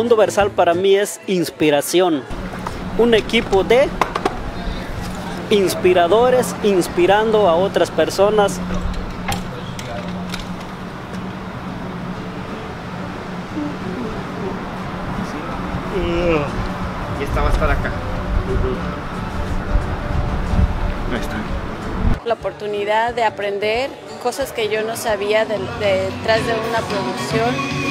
Mundo Versal para mí es inspiración. Un equipo de inspiradores inspirando a otras personas. Y esta va a estar acá. Ahí está. La oportunidad de aprender cosas que yo no sabía de- detrás de una producción.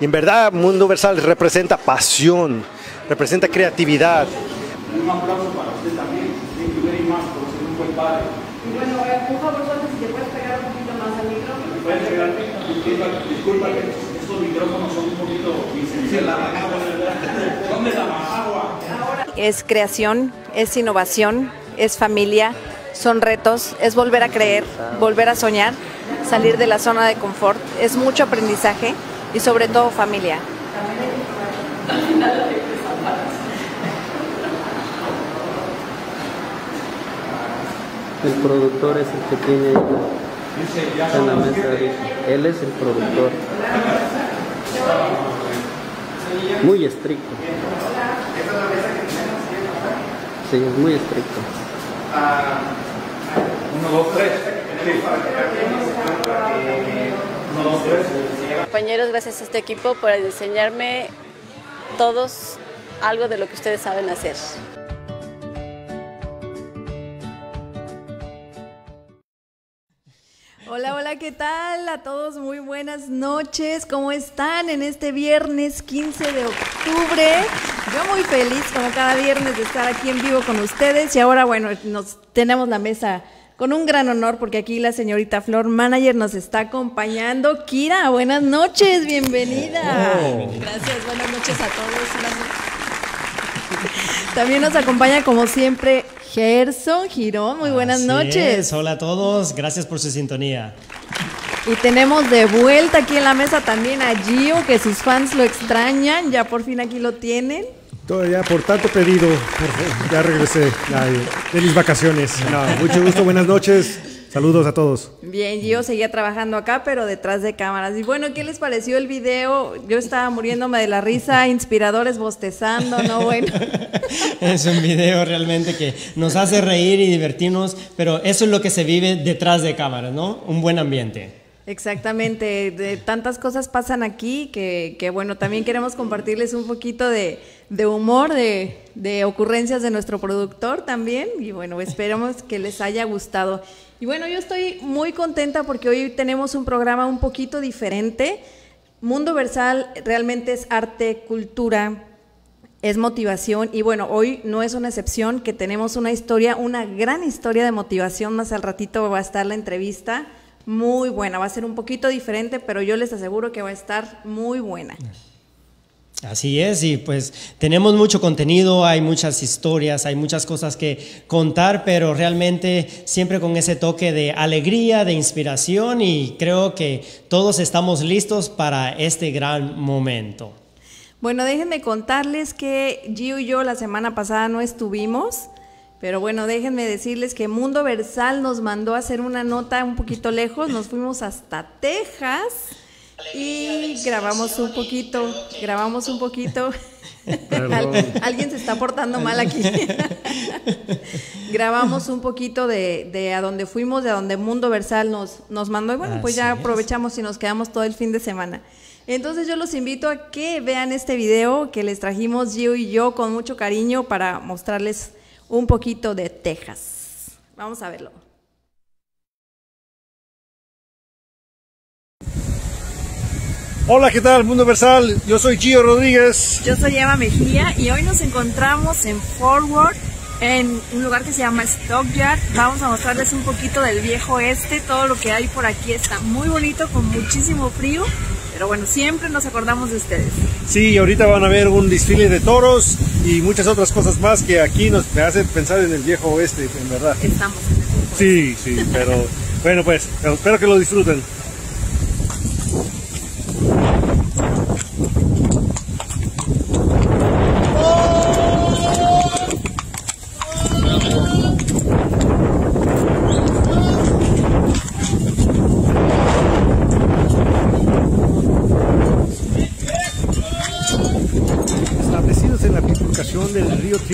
Y en verdad, Mundo Versal representa pasión, representa creatividad. Un aplauso para usted también. Thank you very much por ser un buen padre. Y bueno, eh, por favor, si te puedes pegar un poquito más al micrófono. Pueden pegar, disculpa, disculpa que estos micrófonos son un poquito insensibles. ¿Dónde está Managua? Es creación, es innovación, es familia, son retos, es volver a creer, volver a soñar, salir de la zona de confort, es mucho aprendizaje y sobre todo familia. El productor es el que tiene ahí la- está en la mesa. Él es el productor. Muy estricto. Sí, es muy estricto. Uno, dos, tres. Compañeros, gracias a este equipo por enseñarme todos algo de lo que ustedes saben hacer. Hola, hola, ¿qué tal? A todos muy buenas noches. ¿Cómo están en este viernes 15 de octubre? Yo muy feliz como cada viernes de estar aquí en vivo con ustedes y ahora bueno, nos tenemos la mesa con un gran honor porque aquí la señorita Flor Manager nos está acompañando. Kira, buenas noches, bienvenida. Gracias, buenas noches a todos. También nos acompaña como siempre Gerson Girón, muy buenas Así noches. es. Hola a todos, gracias por su sintonía. Y tenemos de vuelta aquí en la mesa también a Gio, que sus fans lo extrañan, ya por fin aquí lo tienen. Todavía por tanto pedido, por ya regresé ya, de, mis vacaciones. No, mucho gusto, buenas noches. Saludos a todos. Bien, Gio seguía trabajando acá, pero detrás de cámaras. Y bueno, ¿qué les pareció el video? Yo estaba muriéndome de la risa, inspiradores bostezando, ¿no? Bueno, Es un video realmente que nos hace reír y divertirnos, pero eso es lo que se vive detrás de cámaras, ¿no? Un buen ambiente. Exactamente. De tantas cosas pasan aquí que, bueno, también queremos compartirles un poquito de, humor, de ocurrencias de nuestro productor también. Y bueno, esperamos que les haya gustado. Y bueno, yo estoy muy contenta porque hoy tenemos un programa un poquito diferente. Mundo Versal realmente es arte, cultura, es motivación y bueno, hoy no es una excepción que tenemos una historia, una gran historia de motivación, más al ratito va a estar la entrevista, muy buena, va a ser un poquito diferente, pero yo les aseguro que va a estar muy buena. Así es, y pues tenemos mucho contenido, hay muchas historias, hay muchas cosas que contar, pero realmente siempre con ese toque de alegría, de inspiración y creo que todos estamos listos para este gran momento. Bueno, déjenme contarles que Gio y yo la semana pasada no estuvimos, pero bueno, déjenme decirles que Mundo Versal nos mandó a hacer una nota un poquito lejos, nos fuimos hasta Texas y grabamos un poquito, grabamos un poquito. Al- alguien se está portando mal aquí. grabamos un poquito de, de a donde fuimos, de a donde Mundo Versal nos, nos mandó y bueno, pues ya aprovechamos y nos quedamos todo el fin de semana. Entonces yo los invito a que vean este video que les trajimos Gio y yo con mucho cariño para mostrarles un poquito de Texas. Vamos a verlo. Hola, ¿qué tal, Mundo Versal? Yo soy Gio Rodríguez. Yo soy Eva Mejía y hoy nos encontramos en Forward, en un lugar que se llama Stockyard. Vamos a mostrarles un poquito del viejo este, todo lo que hay por aquí está muy bonito, con muchísimo frío, pero bueno, siempre nos acordamos de ustedes. Sí, ahorita van a ver un desfile de toros y muchas otras cosas más que aquí nos hacen pensar en el viejo oeste, en verdad. Estamos en el Sí, sí, pero Bueno, pues, espero que lo disfruten. Establecidos en la bifurcación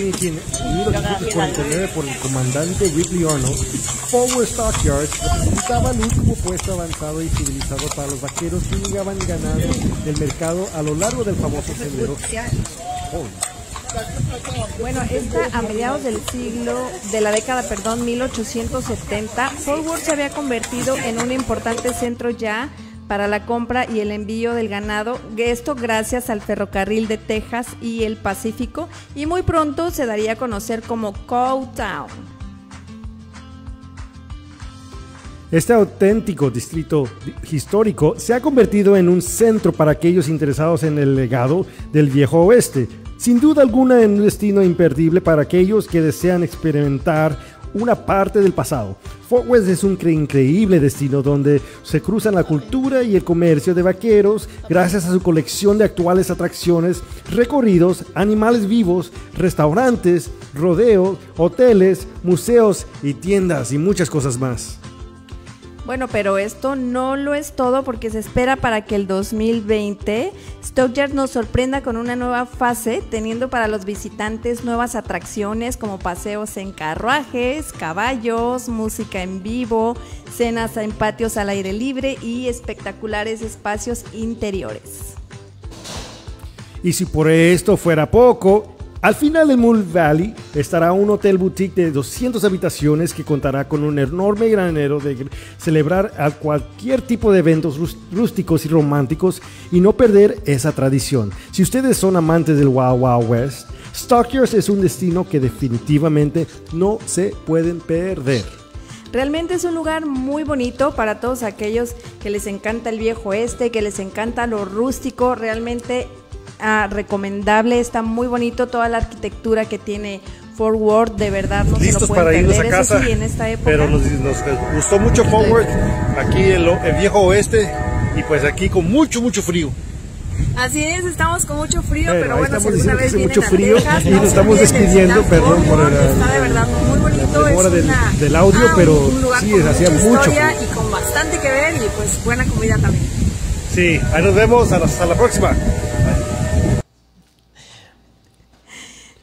del río Trinity en 1849 por el comandante Ridley Arnold, Forward Stockyards representaba el último puesto avanzado y civilizado para los vaqueros que llegaban ganado del mercado a lo largo del famoso sendero. Bueno, esta a mediados del siglo, de la década, perdón, 1870, Fort Worth se había convertido en un importante centro ya para la compra y el envío del ganado, esto gracias al ferrocarril de Texas y el Pacífico, y muy pronto se daría a conocer como Cowtown. Este auténtico distrito histórico se ha convertido en un centro para aquellos interesados en el legado del viejo oeste. Sin duda alguna en un destino imperdible para aquellos que desean experimentar una parte del pasado. Fort West es un increíble destino donde se cruzan la cultura y el comercio de vaqueros gracias a su colección de actuales atracciones, recorridos, animales vivos, restaurantes, rodeos, hoteles, museos y tiendas y muchas cosas más. Bueno, pero esto no lo es todo porque se espera para que el 2020 Stockyard nos sorprenda con una nueva fase, teniendo para los visitantes nuevas atracciones como paseos en carruajes, caballos, música en vivo, cenas en patios al aire libre y espectaculares espacios interiores. Y si por esto fuera poco, al final de Moon Valley estará un hotel boutique de 200 habitaciones que contará con un enorme granero de celebrar a cualquier tipo de eventos rústicos y románticos y no perder esa tradición. Si ustedes son amantes del Wild West, Stockyards es un destino que definitivamente no se pueden perder. Realmente es un lugar muy bonito para todos aquellos que les encanta el viejo este, que les encanta lo rústico. Realmente ah, recomendable, está muy bonito toda la arquitectura que tiene Fort Worth, de verdad no se lo Listos para irnos perder. a casa. sí, en esta época. Pero nos, nos gustó mucho Forward, aquí el, el viejo oeste, y pues aquí con mucho, mucho frío. Así es, estamos con mucho frío, Bueno, pero bueno, estamos si alguna vez vienen mucho a frío Texas, y no nos estamos despidiendo, perdón por el- está de verdad muy bonito, es del- una- del audio, ah, pero un lugar sí, con hacía mucho frío. y con bastante que ver y pues buena comida también. Sí, ahí nos vemos, hasta la próxima.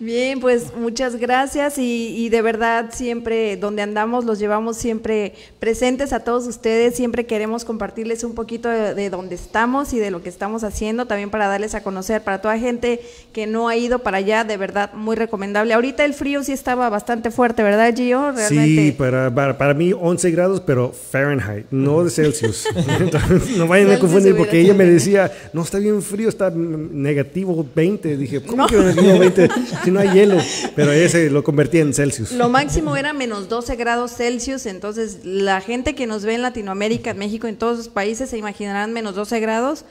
Bien, pues muchas gracias y, y de verdad siempre donde andamos los llevamos siempre presentes a todos ustedes, siempre queremos compartirles un poquito de, de dónde estamos y de lo que estamos haciendo, también para darles a conocer para toda gente que no ha ido para allá, de verdad muy recomendable. Ahorita el frío sí estaba bastante fuerte, ¿verdad Gio? Realmente. Sí, para, para, para mí 11 grados, pero Fahrenheit, no de Celsius. Entonces, no vayan a confundir porque ella me decía, no está bien frío, está negativo 20. Dije, ¿cómo que negativo 20 si no hay hielo? Pero ese lo convertí en Celsius. Lo máximo era menos 12 grados Celsius, entonces la gente que nos ve en Latinoamérica, en México, en todos los países se imaginarán menos 12 grados.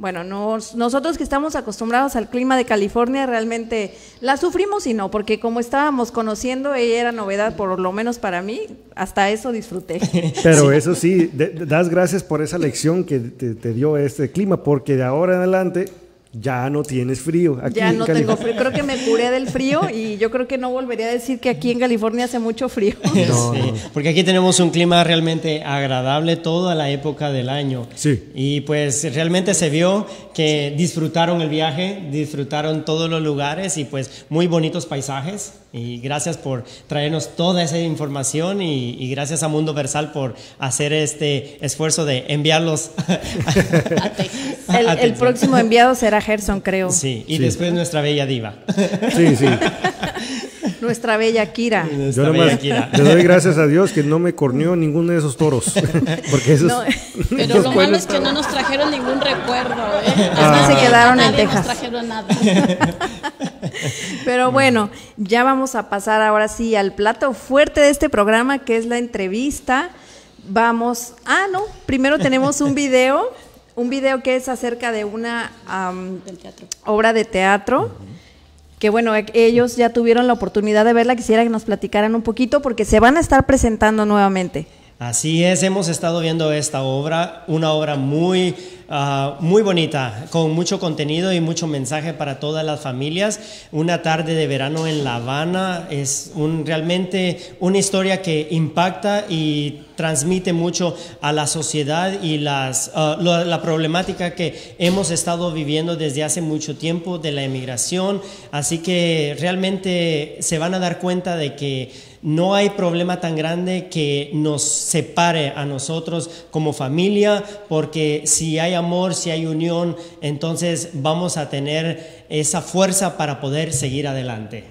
Bueno, nos- nosotros que estamos acostumbrados al clima de California realmente la sufrimos y no, porque como estábamos conociendo, ella era novedad, por lo menos para mí, hasta eso disfruté. Pero eso sí, de- das gracias por esa lección que te, te dio este clima, porque de ahora en adelante ya no tienes frío. Aquí ya en no tengo frío, creo que me curé del frío y yo creo que no volvería a decir que aquí en California hace mucho frío. Sí, porque aquí tenemos un clima realmente agradable toda la época del año. Sí. Y pues realmente se vio que disfrutaron el viaje, disfrutaron todos los lugares y pues muy bonitos paisajes. Y gracias por traernos toda esa información y, y gracias a Mundo Versal por hacer este esfuerzo de enviarlos a Texas. El, A el próximo enviado será Gerson, creo. Sí, y después nuestra bella diva. Sí, sí. Nuestra bella Kira. Yo Nuestra nomás bella Kira. le doy gracias a Dios que no me corneó ninguno de esos toros. Porque esos. No. Pero esos lo malo es que no nos trajeron ningún recuerdo, ¿eh? Ah. se quedaron en Texas. nos trajeron nada. Pero bueno, ya vamos a pasar ahora sí al plato fuerte de este programa, que es la entrevista. Vamos, ah, no, primero tenemos un video, un video que es acerca de una am, Del teatro. obra de teatro. Que bueno, e- ellos ya tuvieron la oportunidad de verla. Quisiera que nos platicaran un poquito porque se van a estar presentando nuevamente. Así es, hemos estado viendo esta obra, una obra muy, uh, muy bonita, con mucho contenido y mucho mensaje para todas las familias. Una tarde de verano en La Habana es un, realmente una historia que impacta y transmite mucho a la sociedad y las, uh, la, la problemática que hemos estado viviendo desde hace mucho tiempo de la emigración. Así que realmente se van a dar cuenta de que no hay problema tan grande que nos separe a nosotros como familia, porque si hay amor, si hay unión, entonces vamos a tener esa fuerza para poder seguir adelante.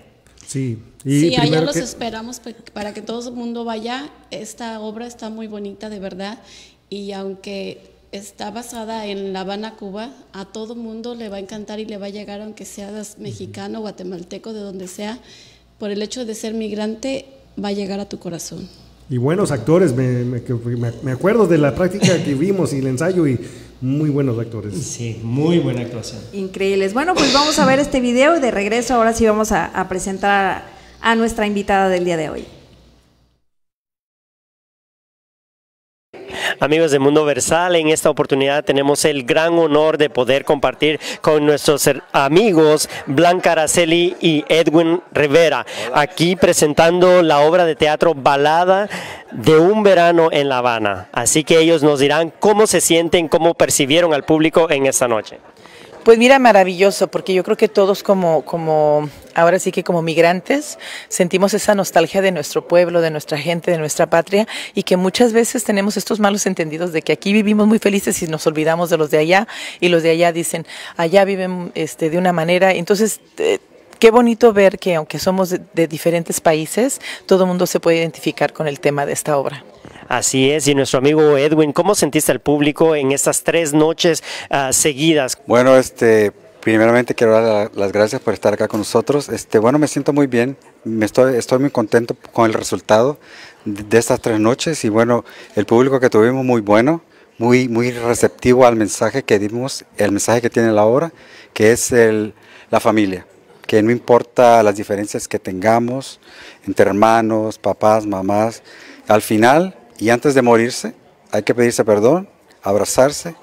Sí, y sí allá los que... esperamos para que todo el mundo vaya. Esta obra está muy bonita, de verdad, y aunque está basada en La Habana, Cuba, a todo mundo le va a encantar y le va a llegar, aunque seas mexicano, guatemalteco, de donde sea, por el hecho de ser migrante, va a llegar a tu corazón. Y buenos actores, me, me, me, acuerdo de la práctica que vimos y el ensayo y muy buenos actores. Sí, muy buena actuación. Increíbles. Bueno, pues vamos a ver este video y de regreso ahora sí vamos a, a presentar a, a nuestra invitada del día de hoy. Amigos de Mundo Versal, en esta oportunidad tenemos el gran honor de poder compartir con nuestros amigos Blanca Araceli y Edwin Rivera, aquí presentando la obra de teatro Balada de un verano en La Habana. Así que ellos nos dirán cómo se sienten, cómo percibieron al público en esta noche. Pues mira, maravilloso, porque yo creo que todos como, como, ahora sí que como migrantes, sentimos esa nostalgia de nuestro pueblo, de nuestra gente, de nuestra patria, y que muchas veces tenemos estos malos entendidos de que aquí vivimos muy felices y nos olvidamos de los de allá, y los de allá dicen, allá viven este, de una manera, entonces... Eh, Qué bonito ver que aunque somos de, de diferentes países, todo el mundo se puede identificar con el tema de esta obra. Así es, y nuestro amigo Edwin, ¿cómo sentiste al público en estas tres noches uh, seguidas? Bueno, este, primeramente quiero dar las gracias por estar acá con nosotros. Este, bueno, me siento muy bien, estoy, muy contento con el resultado de, de estas tres noches y bueno, el público que tuvimos muy bueno, muy, muy receptivo al mensaje que dimos, el mensaje que tiene la obra, que es el, la familia que no importa las diferencias que tengamos entre hermanos, papás, mamás, al final y antes de morirse hay que pedirse perdón, abrazarse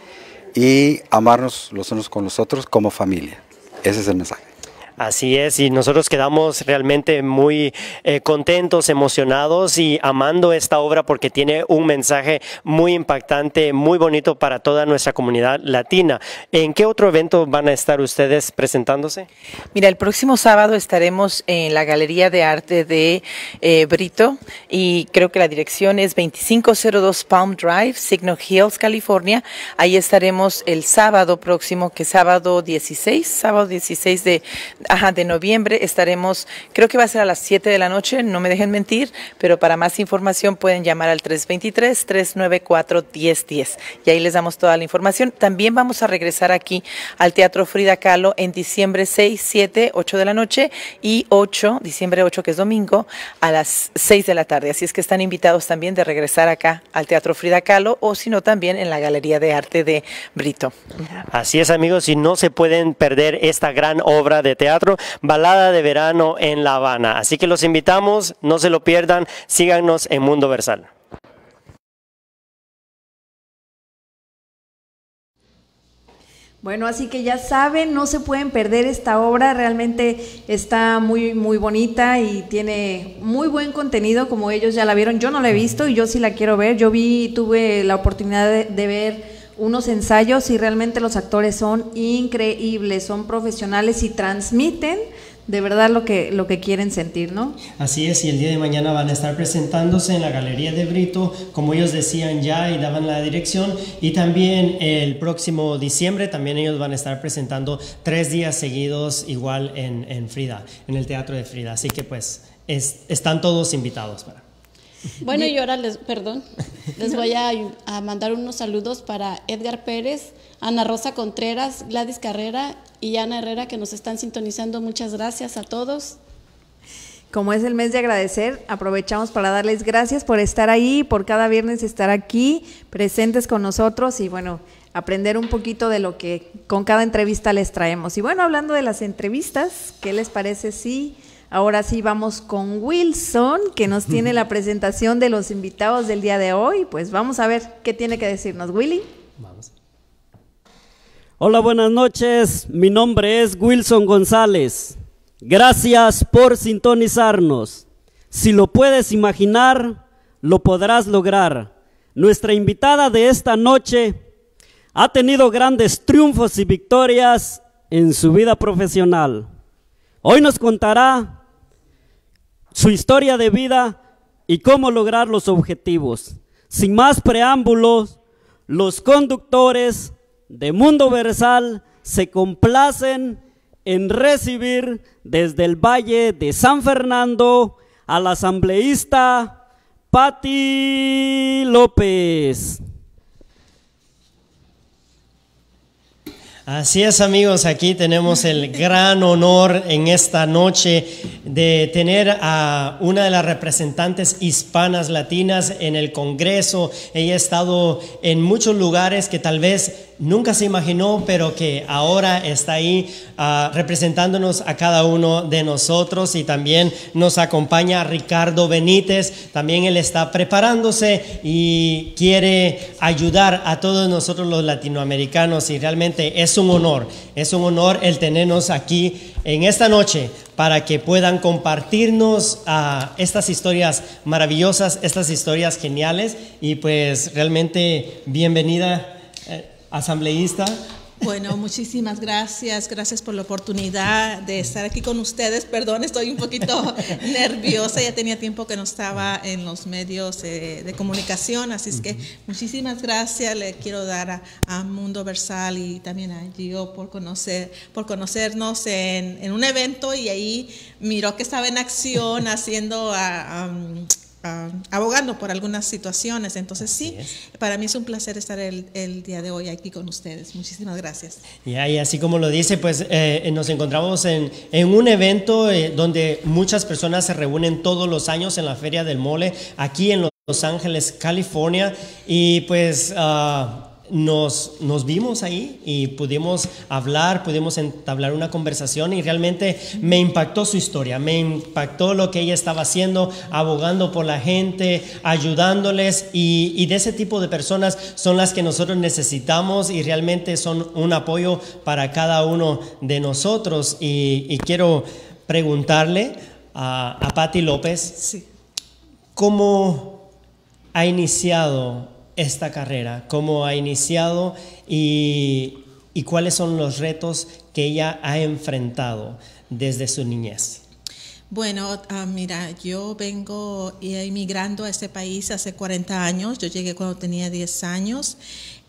y amarnos los unos con los otros como familia. Ese es el mensaje. Así es, y nosotros quedamos realmente muy eh, contentos, emocionados y amando esta obra porque tiene un mensaje muy impactante, muy bonito para toda nuestra comunidad latina. ¿En qué otro evento van a estar ustedes presentándose? Mira, el próximo sábado estaremos en la Galería de Arte de eh, Brito y creo que la dirección es 2502 Palm Drive, Signal Hills, California. Ahí estaremos el sábado próximo, que es sábado 16, sábado 16 de Ajá, de noviembre estaremos, creo que va a ser a las 7 de la noche, no me dejen mentir, pero para más información pueden llamar al 323-394-1010 y ahí les damos toda la información. También vamos a regresar aquí al Teatro Frida Kahlo en diciembre 6, 7, 8 de la noche y 8, diciembre 8 que es domingo, a las 6 de la tarde. Así es que están invitados también de regresar acá al Teatro Frida Kahlo o si no también en la Galería de Arte de Brito. Así es amigos, y no se pueden perder esta gran obra de teatro Balada de Verano en La Habana. Así que los invitamos, no se lo pierdan, síganos en Mundo Versal. Bueno, así que ya saben, no se pueden perder esta obra, realmente está muy muy bonita y tiene muy buen contenido, como ellos ya la vieron. Yo no la he visto y yo sí la quiero ver. Yo vi, tuve la oportunidad de ver unos ensayos y realmente los actores son increíbles, son profesionales y transmiten de verdad lo que, lo que quieren sentir, ¿no? Así es, y el día de mañana van a estar presentándose en la Galería de Brito, como ellos decían ya y daban la dirección, y también el próximo diciembre también ellos van a estar presentando tres días seguidos igual en, en Frida, en el Teatro de Frida, así que pues es, están todos invitados para. Bueno, y ahora les, perdón, les voy a, a, mandar unos saludos para Edgar Pérez, Ana Rosa Contreras, Gladys Carrera y Ana Herrera que nos están sintonizando. Muchas gracias a todos. Como es el mes de agradecer, aprovechamos para darles gracias por estar ahí, por cada viernes estar aquí, presentes con nosotros y bueno, aprender un poquito de lo que con cada entrevista les traemos. Y bueno, hablando de las entrevistas, ¿qué les parece si Ahora sí vamos con Wilson, que nos tiene la presentación de los invitados del día de hoy. Pues vamos a ver qué tiene que decirnos Willy. Vamos. Hola, buenas noches. Mi nombre es Wilson González. Gracias por sintonizarnos. Si lo puedes imaginar, lo podrás lograr. Nuestra invitada de esta noche ha tenido grandes triunfos y victorias en su vida profesional. Hoy nos contará su historia de vida y cómo lograr los objetivos. Sin más preámbulos, los conductores de Mundo Versal se complacen en recibir desde el Valle de San Fernando al asambleísta Patti López. Así es amigos, aquí tenemos el gran honor en esta noche de tener a una de las representantes hispanas latinas en el Congreso. Ella ha estado en muchos lugares que tal vez nunca se imaginó, pero que ahora está ahí ah, representándonos a cada uno de nosotros. Y también nos acompaña Ricardo Benítez, también él está preparándose y quiere ayudar a todos nosotros los latinoamericanos. Y realmente es un honor, es un honor el tenernos aquí en esta noche para que puedan compartirnos ah, estas historias maravillosas, estas historias geniales. Y pues realmente bienvenida. Asambleísta. Bueno, muchísimas gracias, gracias por la oportunidad de estar aquí con ustedes. Perdón, estoy un poquito nerviosa, ya tenía tiempo que no estaba en los medios eh, de comunicación, así es que muchísimas gracias le quiero dar a, Mundo Versal y también a Gio por, conocer, por conocernos en, un evento y ahí miró que estaba en acción haciendo... a abogando por algunas situaciones. Entonces sí, para mí es un placer estar el, día de hoy aquí con ustedes. Muchísimas gracias. y así como lo dice, pues eh, nos encontramos en, un evento eh, donde muchas personas se reúnen todos los años en la Feria del Mole, aquí en Los Ángeles, California, y pues... Uh, nos, nos vimos ahí y pudimos hablar, pudimos entablar una conversación y realmente me impactó su historia, me impactó lo que ella estaba haciendo, abogando por la gente, ayudándoles y, de ese tipo de personas son las que nosotros necesitamos y realmente son un apoyo para cada uno de nosotros. Y, quiero preguntarle a, a Patti López, ¿cómo ha iniciado esta carrera, cómo ha iniciado y, cuáles son los retos que ella ha enfrentado desde su niñez. Bueno, ah, mira, yo vengo inmigrando a este país hace 40 años, yo llegué cuando tenía 10 años.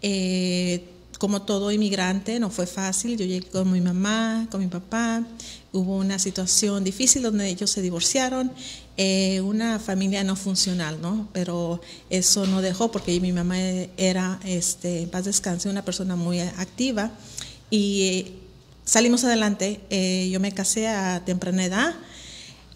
Eh, como todo inmigrante, no fue fácil. Yo llegué con mi mamá, con mi papá. Hubo una situación difícil donde ellos se divorciaron eh, una familia no funcional, ¿no? Pero eso no dejó porque mi mamá era, este, en paz descanse, una persona muy activa y eh, salimos adelante. Eh, yo me casé a temprana edad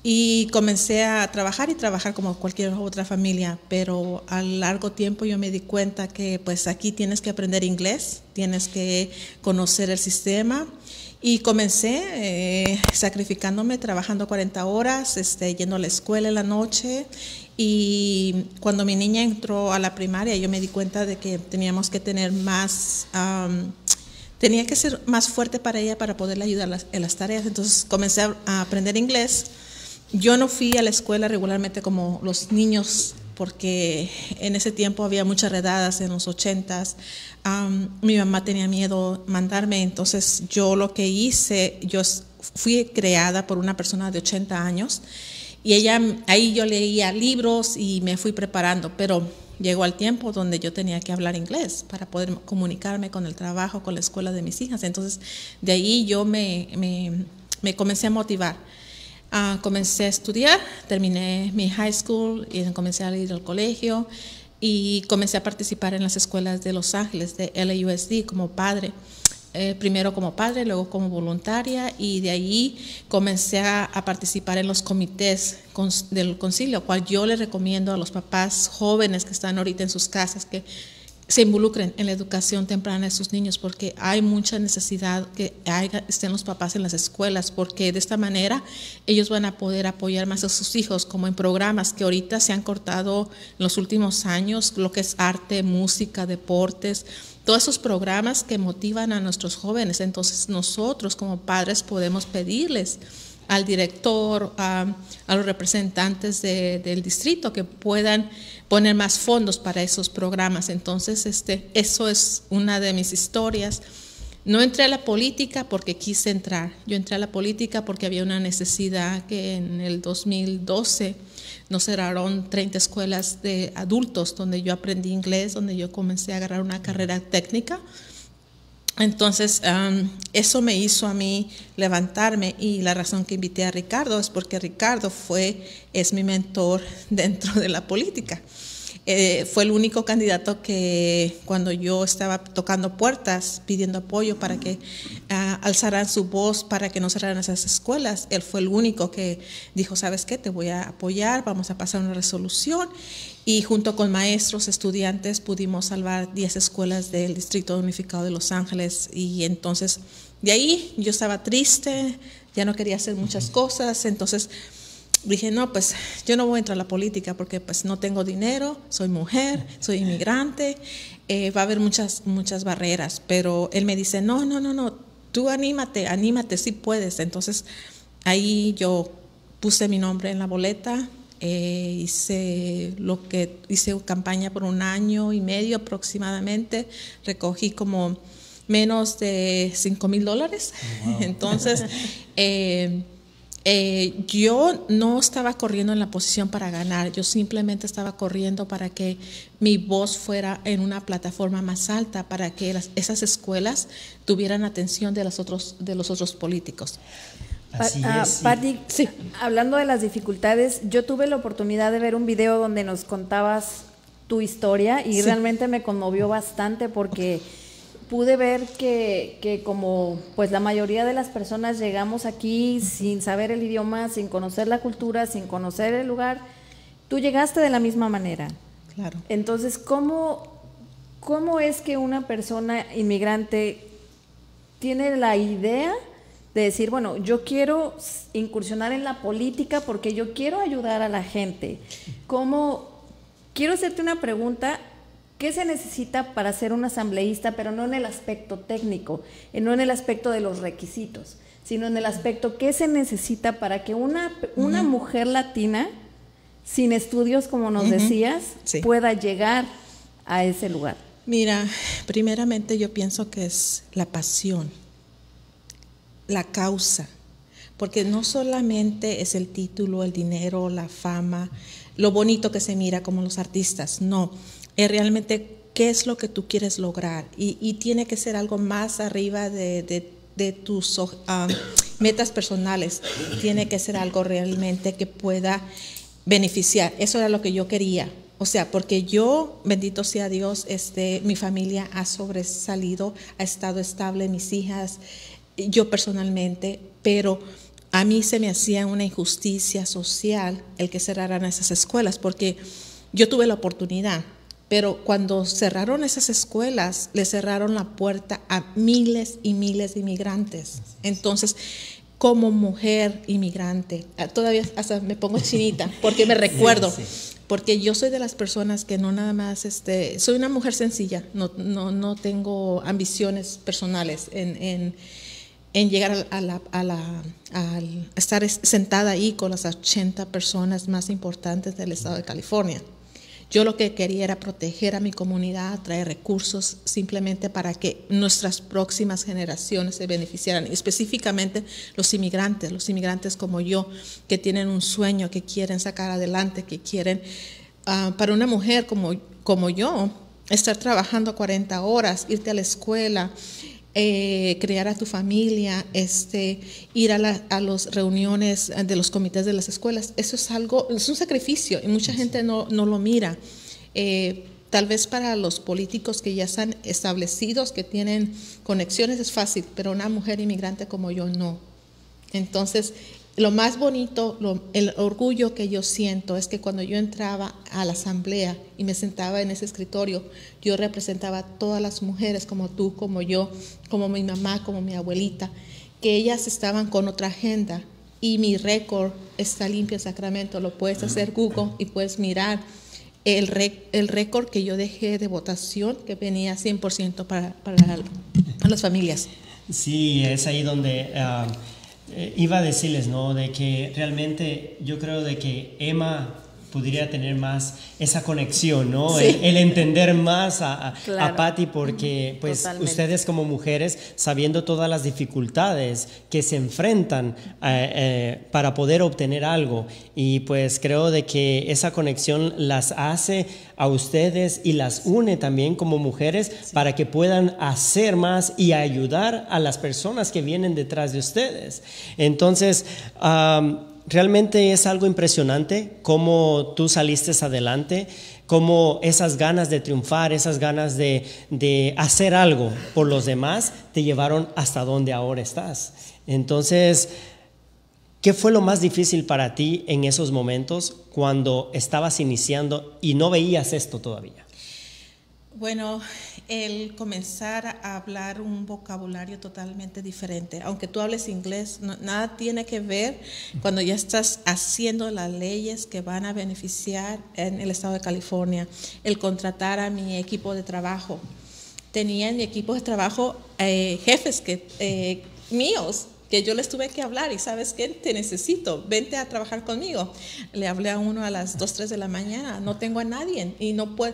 y comencé a trabajar y trabajar como cualquier otra familia, pero a largo tiempo yo me di cuenta que pues aquí tienes que aprender inglés, tienes que conocer el sistema y comencé eh, sacrificándome, trabajando 40 horas, este, yendo a la escuela en la noche. Y cuando mi niña entró a la primaria, yo me di cuenta de que teníamos que tener más, tenía que ser más fuerte para ella para poderle ayudar en las tareas. Entonces comencé a aprender inglés. Yo no fui a la escuela regularmente como los niños porque en ese tiempo había muchas redadas en los ochentas. mi mamá tenía miedo mandarme, entonces yo lo que hice, yo fui creada por una persona de 80 años y ella, ahí yo leía libros y me fui preparando, pero llegó al tiempo donde yo tenía que hablar inglés para poder comunicarme con el trabajo, con la escuela de mis hijas. Entonces de ahí yo me, me comencé a motivar. Ah, comencé a estudiar, terminé mi high school y comencé a ir al colegio y comencé a participar en las escuelas de Los Ángeles, de LAUSD, como padre. Eh, primero como padre, luego como voluntaria y de ahí comencé a, participar en los comités del concilio, cual yo le recomiendo a los papás jóvenes que están ahorita en sus casas que se involucren en la educación temprana de sus niños, porque hay mucha necesidad que estén los papás en las escuelas, porque de esta manera ellos van a poder apoyar más a sus hijos, como en programas que ahorita se han cortado en los últimos años, lo que es arte, música, deportes, todos esos programas que motivan a nuestros jóvenes. Entonces nosotros como padres podemos pedirles al director, a, los representantes del distrito que puedan poner más fondos para esos programas. Entonces, este, eso es una de mis historias. No entré a la política porque quise entrar. Yo entré a la política porque había una necesidad que en el 2012 nos cerraron 30 escuelas de adultos donde yo aprendí inglés, donde yo comencé a agarrar una carrera técnica. Entonces, eso me hizo a mí levantarme y la razón que invité a Ricardo es porque Ricardo fue, es mi mentor dentro de la política. Eh, fue el único candidato que cuando yo estaba tocando puertas pidiendo apoyo para que ah, alzaran su voz para que no cerraran esas escuelas, él fue el único que dijo, ¿sabes qué? Te voy a apoyar, vamos a pasar una resolución y junto con maestros, estudiantes, pudimos salvar 10 escuelas del Distrito Unificado de Los Ángeles. Y entonces de ahí yo estaba triste, ya no quería hacer muchas cosas, entonces dije, no, pues yo no voy a entrar a la política porque pues no tengo dinero, soy mujer, soy inmigrante, eh, va a haber muchas, muchas barreras, pero él me dice, no, no, no, no, tú anímate, anímate, si puedes. Entonces ahí yo puse mi nombre en la boleta, eh, hice lo que hice campaña por un año y medio aproximadamente, recogí como menos de 5 mil dólares. Entonces, eh, eh, yo no estaba corriendo en la posición para ganar, yo simplemente estaba corriendo para que mi voz fuera en una plataforma más alta, para que esas escuelas tuvieran atención de los otros, de los otros políticos. Así ah, sí. hablando de las dificultades, yo tuve la oportunidad de ver un video donde nos contabas tu historia y realmente me conmovió bastante porque pude ver que, que, como pues la mayoría de las personas llegamos aquí sin saber el idioma, sin conocer la cultura, sin conocer el lugar, tú llegaste de la misma manera. Claro. Entonces, ¿cómo, cómo es que una persona inmigrante tiene la idea de decir, bueno, yo quiero incursionar en la política porque yo quiero ayudar a la gente. ¿Cómo? Quiero hacerte una pregunta. ¿Qué se necesita para ser un asambleísta, pero no en el aspecto técnico, no en el aspecto de los requisitos, sino en el aspecto qué se necesita para que una, una mujer latina, sin estudios, como nos decías, pueda llegar a ese lugar? Mira, primeramente yo pienso que es la pasión la causa, porque no solamente es el título, el dinero, la fama, lo bonito que se mira como los artistas, no, es realmente qué es lo que tú quieres lograr. Y, tiene que ser algo más arriba de, tus ah, metas personales, tiene que ser algo realmente que pueda beneficiar, eso era lo que yo quería. O sea, porque yo, bendito sea Dios, este, mi familia ha sobresalido, ha estado estable, mis hijas, yo personalmente, pero a mí se me hacía una injusticia social el que cerraran esas escuelas, porque yo tuve la oportunidad, pero cuando cerraron esas escuelas, le cerraron la puerta a miles y miles de inmigrantes. Entonces, como mujer inmigrante, ah, todavía hasta me pongo chinita, porque me recuerdo. Porque yo soy de las personas que no nada más, este, soy una mujer sencilla, no, no, no tengo ambiciones personales en en llegar a, la, a, la, estar sentada ahí con las 80 personas más importantes del estado de California. Yo lo que quería era proteger a mi comunidad, traer recursos simplemente para que nuestras próximas generaciones se beneficiaran, específicamente los inmigrantes, los inmigrantes como yo, que tienen un sueño, que quieren sacar adelante, que quieren, ah, para una mujer como, como yo, estar trabajando 40 horas, irte a la escuela, eh, crear a tu familia, este, ir a, las reuniones de los comités de las escuelas. Eso es algo, es un sacrificio y mucha gente no, lo mira. Eh, tal vez para los políticos que ya están establecidos, que tienen conexiones, es fácil, pero una mujer inmigrante como yo no. Entonces, lo más bonito, el orgullo que yo siento es que cuando yo entraba a la asamblea y me sentaba en ese escritorio, yo representaba a todas las mujeres como tú, como yo, como mi mamá, como mi abuelita, que ellas estaban con otra agenda y mi récord está limpio en Sacramento, lo puedes hacer Google y puedes mirar el, el récord que yo dejé de votación que venía 100% para, para las familias. Sí, es ahí donde... Ah, eh, iba a decirles, ¿no? De que realmente yo creo de que Emma podría tener más esa conexión, ¿no? El, entender más a, a, Patty porque pues ustedes como mujeres, sabiendo todas las dificultades que se enfrentan eh, eh, para poder obtener algo. Y pues creo de que esa conexión las hace a ustedes y las une también como mujeres para que puedan hacer más y ayudar a las personas que vienen detrás de ustedes. Entonces, realmente es algo impresionante cómo tú saliste adelante, cómo esas ganas de triunfar, esas ganas de, hacer algo por los demás te llevaron hasta donde ahora estás. Entonces, ¿qué fue lo más difícil para ti en esos momentos cuando estabas iniciando y no veías esto todavía? Bueno, el comenzar a hablar un vocabulario totalmente diferente. Aunque tú hables inglés, nada tiene que ver cuando ya estás haciendo las leyes que van a beneficiar en el estado de California. El contratar a mi equipo de trabajo. Tenía en mi equipo de trabajo eh, jefes que, eh, míos que yo les tuve que hablar y sabes qué, te necesito, vente a trabajar conmigo. Le hablé a uno a las 2, 3 de la mañana, no tengo a nadie y no puedo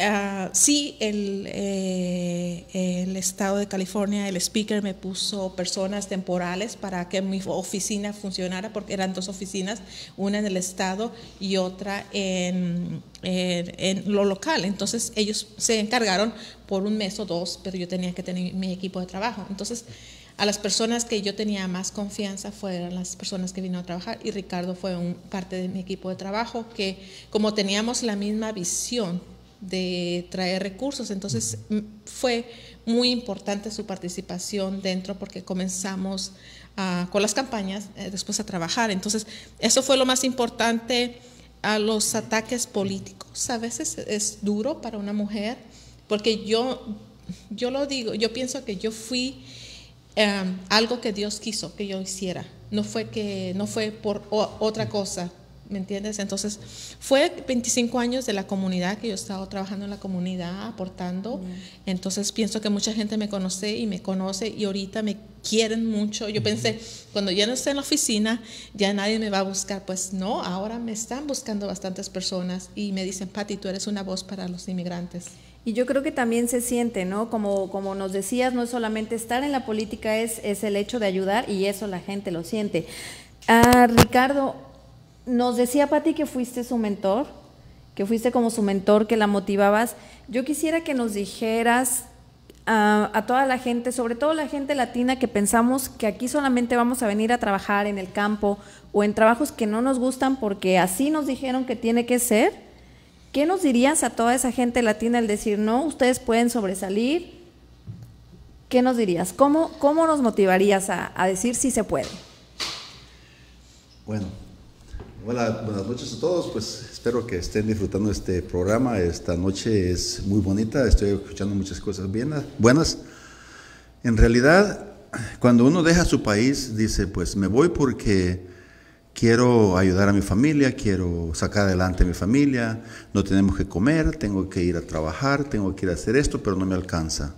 Uh, sí, el, eh, el, estado de California, el speaker me puso personas temporales para que mi oficina funcionara, porque eran dos oficinas, una en el estado y otra en, en, lo local. Entonces ellos se encargaron por un mes o dos, pero yo tenía que tener mi equipo de trabajo. Entonces a las personas que yo tenía más confianza fueron las personas que vino a trabajar y Ricardo fue un, parte de mi equipo de trabajo que como teníamos la misma visión, de traer recursos. Entonces fue muy importante su participación dentro porque comenzamos ah, con las campañas, eh, después a trabajar. Entonces eso fue lo más importante a los ataques políticos. A veces es duro para una mujer porque yo, yo lo digo, yo pienso que yo fui em, algo que Dios quiso que yo hiciera. No fue que no fue por otra cosa. ¿Me entiendes? Entonces, fue 25 años de la comunidad que yo he estado trabajando en la comunidad, aportando. Entonces, pienso que mucha gente me conoce y me conoce y ahorita me quieren mucho. Yo pensé, cuando ya no esté en la oficina, ya nadie me va a buscar. Pues no, ahora me están buscando bastantes personas y me dicen, Patti, tú eres una voz para los inmigrantes. Y yo creo que también se siente, ¿no? Como, como nos decías, no es solamente estar en la política, es, es el hecho de ayudar y eso la gente lo siente. Ah, Ricardo, nos decía Patti que fuiste su mentor, que fuiste como su mentor, que la motivabas. Yo quisiera que nos dijeras a, a, toda la gente, sobre todo la gente latina que pensamos que aquí solamente vamos a venir a trabajar en el campo o en trabajos que no nos gustan porque así nos dijeron que tiene que ser. ¿Qué nos dirías a toda esa gente latina al decir, no, ustedes pueden sobresalir? ¿Qué nos dirías? ¿Cómo, cómo nos motivarías a, decir si se puede? Bueno, Hola, buenas noches a todos. Pues espero que estén disfrutando este programa. Esta noche es muy bonita. Estoy escuchando muchas cosas bien, buenas. En realidad, cuando uno deja su país, dice, pues me voy porque quiero ayudar a mi familia, quiero sacar adelante a mi familia, no tenemos que comer, tengo que ir a trabajar, tengo que ir a hacer esto, pero no me alcanza.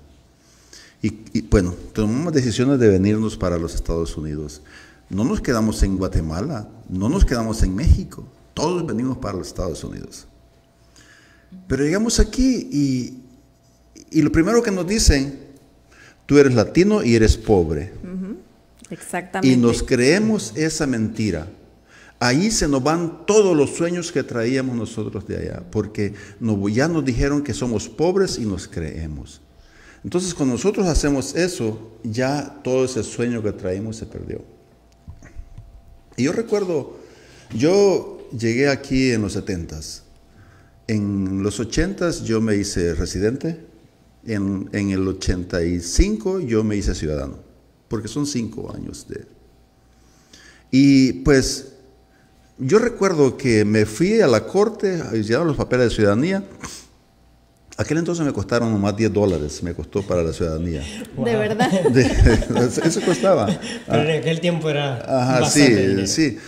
Y, y bueno, tomamos decisiones de venirnos para los Estados Unidos. No nos quedamos en Guatemala, no nos quedamos en México, todos venimos para los Estados Unidos. Pero llegamos aquí y, lo primero que nos dicen, tú eres latino y eres pobre. Exactamente. Y nos creemos esa mentira. Ahí se nos van todos los sueños que traíamos nosotros de allá, porque ya nos dijeron que somos pobres y nos creemos. Entonces, cuando nosotros hacemos eso, ya todo ese sueño que traímos se perdió. Y yo recuerdo, yo llegué aquí en los 70s. En los 80s yo me hice residente. En, en, el 85 yo me hice ciudadano. Porque son cinco años de... Y pues yo recuerdo que me fui a la corte, llevaron los papeles de ciudadanía. Aquel entonces me costaron nomás 10 dólares, me costó para la ciudadanía. De verdad. De- eso costaba. Pero en aquel tiempo era Ajá, bastante sí, dinero. sí.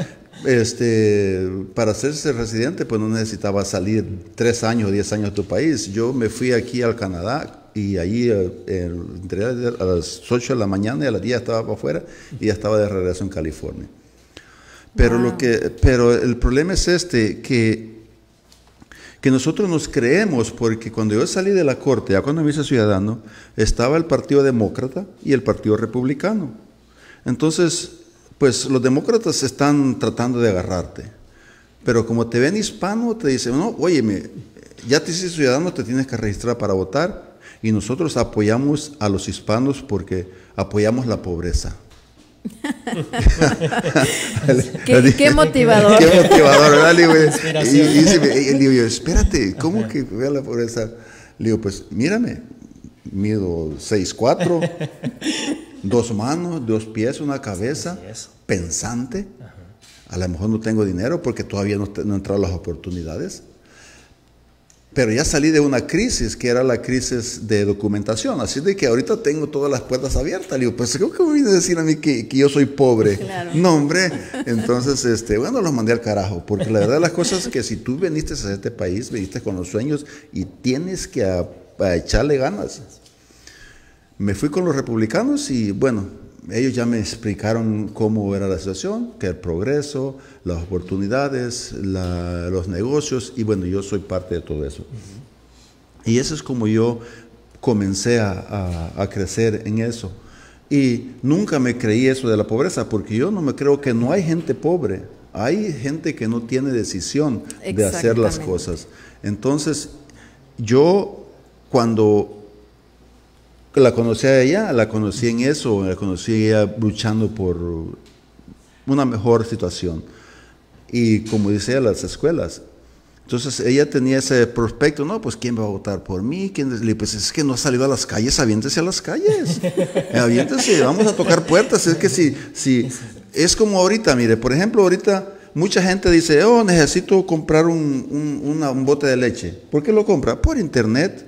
Este, para hacerse residente, pues no necesitaba salir tres años o diez años de tu país. Yo me fui aquí al Canadá y allí eh, a las 8 de la mañana y a las 10 estaba para afuera y ya estaba de regreso en California. Pero, lo que, pero el problema es este, que, que nosotros nos creemos, porque cuando yo salí de la corte, ya cuando me hice ciudadano, estaba el Partido Demócrata y el Partido Republicano. Entonces, pues los demócratas están tratando de agarrarte. Pero como te ven hispano, te dicen, no, óyeme, ya te hiciste ciudadano, te tienes que registrar para votar. Y nosotros apoyamos a los hispanos porque apoyamos la pobreza. Qué- qué motivador. Qué motivador, ¿verdad? Le digo, y, y y le digo yo, espérate, ¿cómo que vea la pobreza? Le digo, pues mírame, mido 6'4", dos manos, dos pies, una cabeza, pensante. A lo mejor no tengo dinero porque todavía no, te- no han entrado las oportunidades. Pero ya salí de una crisis, que era la crisis de documentación. Así de que ahorita tengo todas las puertas abiertas. Le digo, pues ¿cómo que me viene a decir a mí que, que yo soy pobre? Claro. No, hombre. Entonces, este, bueno, los mandé al carajo. Porque la verdad de las cosas es que si tú viniste a este país, viniste con los sueños y tienes que a- a echarle ganas. Me fui con los republicanos y bueno, ellos ya me explicaron cómo era la situación, que el progreso, las oportunidades, la- los negocios y bueno, yo soy parte de todo eso. Y eso es como yo comencé a, a- a crecer en eso. Y nunca me creí eso de la pobreza, porque yo no me creo que no hay gente pobre, hay gente que no tiene decisión de hacer las cosas. Entonces, yo cuando la conocí a ella, la conocí en eso, la conocí a ella luchando por una mejor situación. Y como dice ella, las escuelas. Entonces ella tenía ese prospecto, no, pues ¿quién va a votar por mí? ¿Quién? Le pues es que no ha salido a las calles, aviéntese a las calles. aviéntese, vamos a tocar puertas. Es que si, si, es como ahorita, mire, por ejemplo, ahorita mucha gente dice, oh, necesito comprar un, un- una- un bote de leche. ¿Por qué lo compra? Por internet.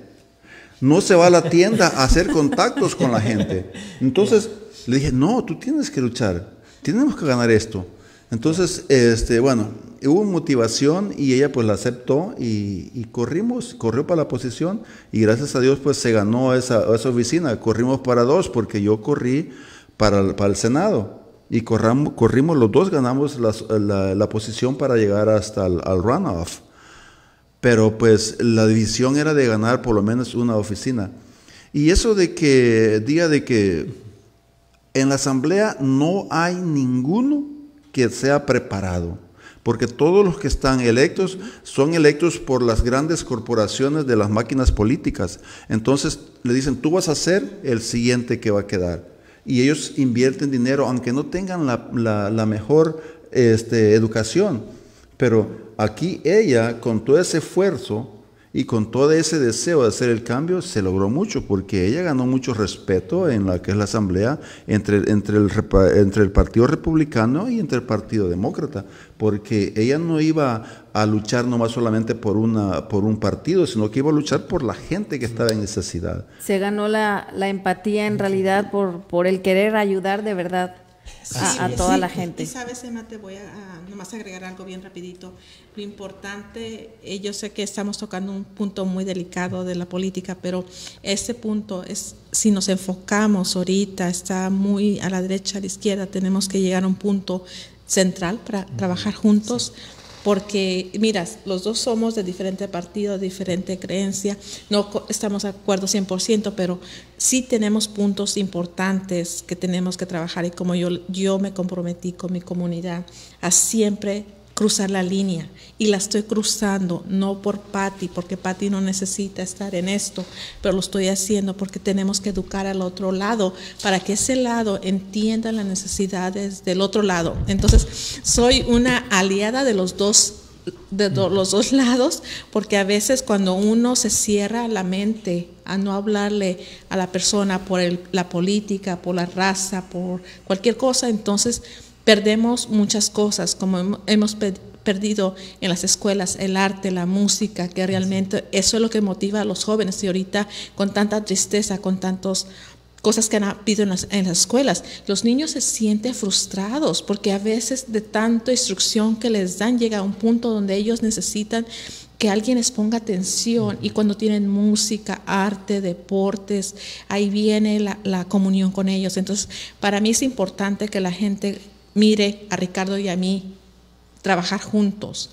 No se va a la tienda a hacer contactos con la gente. Entonces le dije, no, tú tienes que luchar, tenemos que ganar esto. Entonces, este, bueno, hubo motivación y ella pues la aceptó y, corrimos, corrió para la posición y gracias a Dios pues se ganó esa, esa oficina. Corrimos para dos porque yo corrí para, el- para el Senado y corramos, corrimos los dos, ganamos la, la posición para llegar hasta el al runoff. Pero pues la división era de ganar por lo menos una oficina. Y eso de que diga de que en la asamblea no hay ninguno que sea preparado, porque todos los que están electos son electos por las grandes corporaciones de las máquinas políticas. Entonces le dicen, tú vas a ser el siguiente que va a quedar. Y ellos invierten dinero, aunque no tengan la, mejor este, educación. Pero aquí ella, con todo ese esfuerzo y con todo ese deseo de hacer el cambio, se logró mucho, porque ella ganó mucho respeto en la que es la asamblea entre, entre, el, Partido Republicano y entre el Partido Demócrata, porque ella no iba a luchar nomás solamente por, una, por un partido, sino que iba a luchar por la gente que estaba en necesidad. Se ganó la, la empatía en realidad por, por el querer ayudar de verdad a, toda sí, la gente. Y sabes, Emma, te voy a, a nomás agregar algo bien rapidito. Lo importante, eh, yo sé que estamos tocando un punto muy delicado de la política, pero este punto es, si nos enfocamos ahorita, está muy a la derecha, a la izquierda, tenemos que llegar a un punto central para trabajar juntos. Porque, miras, los dos somos de diferente partido, diferente creencia, no estamos de acuerdo 100%, pero sí tenemos puntos importantes que tenemos que trabajar y como yo, yo me comprometí con mi comunidad a siempre cruzar la línea y la estoy cruzando no por Patty, porque Patty no necesita estar en esto, pero lo estoy haciendo porque tenemos que educar al otro lado para que ese lado entienda las necesidades del otro lado. Entonces, soy una aliada de los dos de los dos lados, porque a veces cuando uno se cierra la mente a no hablarle a la persona por el- la política, por la raza, por cualquier cosa, entonces perdemos muchas cosas, como hemos perdido en las escuelas el arte, la música, que realmente eso es lo que motiva a los jóvenes y ahorita con tanta tristeza, con tantas cosas que han habido en las, en las, escuelas. Los niños se sienten frustrados porque a veces de tanta instrucción que les dan llega a un punto donde ellos necesitan que alguien les ponga atención y cuando tienen música, arte, deportes, ahí viene la, la, comunión con ellos. Entonces, para mí es importante que la gente mire a Ricardo y a mí trabajar juntos,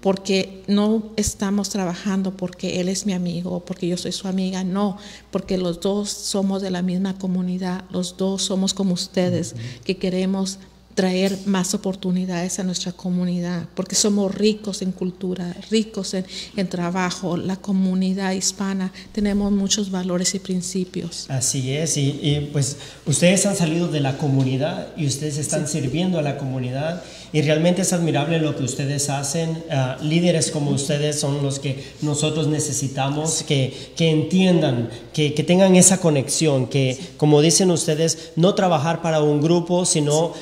porque no estamos trabajando porque él es mi amigo porque yo soy su amiga, no, porque los dos somos de la misma comunidad, los dos somos como ustedes, que queremos traer más oportunidades a nuestra comunidad, porque somos ricos en cultura, ricos en, en, trabajo, la comunidad hispana, tenemos muchos valores y principios. Así es, y, y pues ustedes han salido de la comunidad y ustedes están sí. sirviendo a la comunidad y realmente es admirable lo que ustedes hacen. Uh, líderes como ustedes son los que nosotros necesitamos que, que entiendan, que, que, tengan esa conexión, que como dicen ustedes, no trabajar para un grupo, sino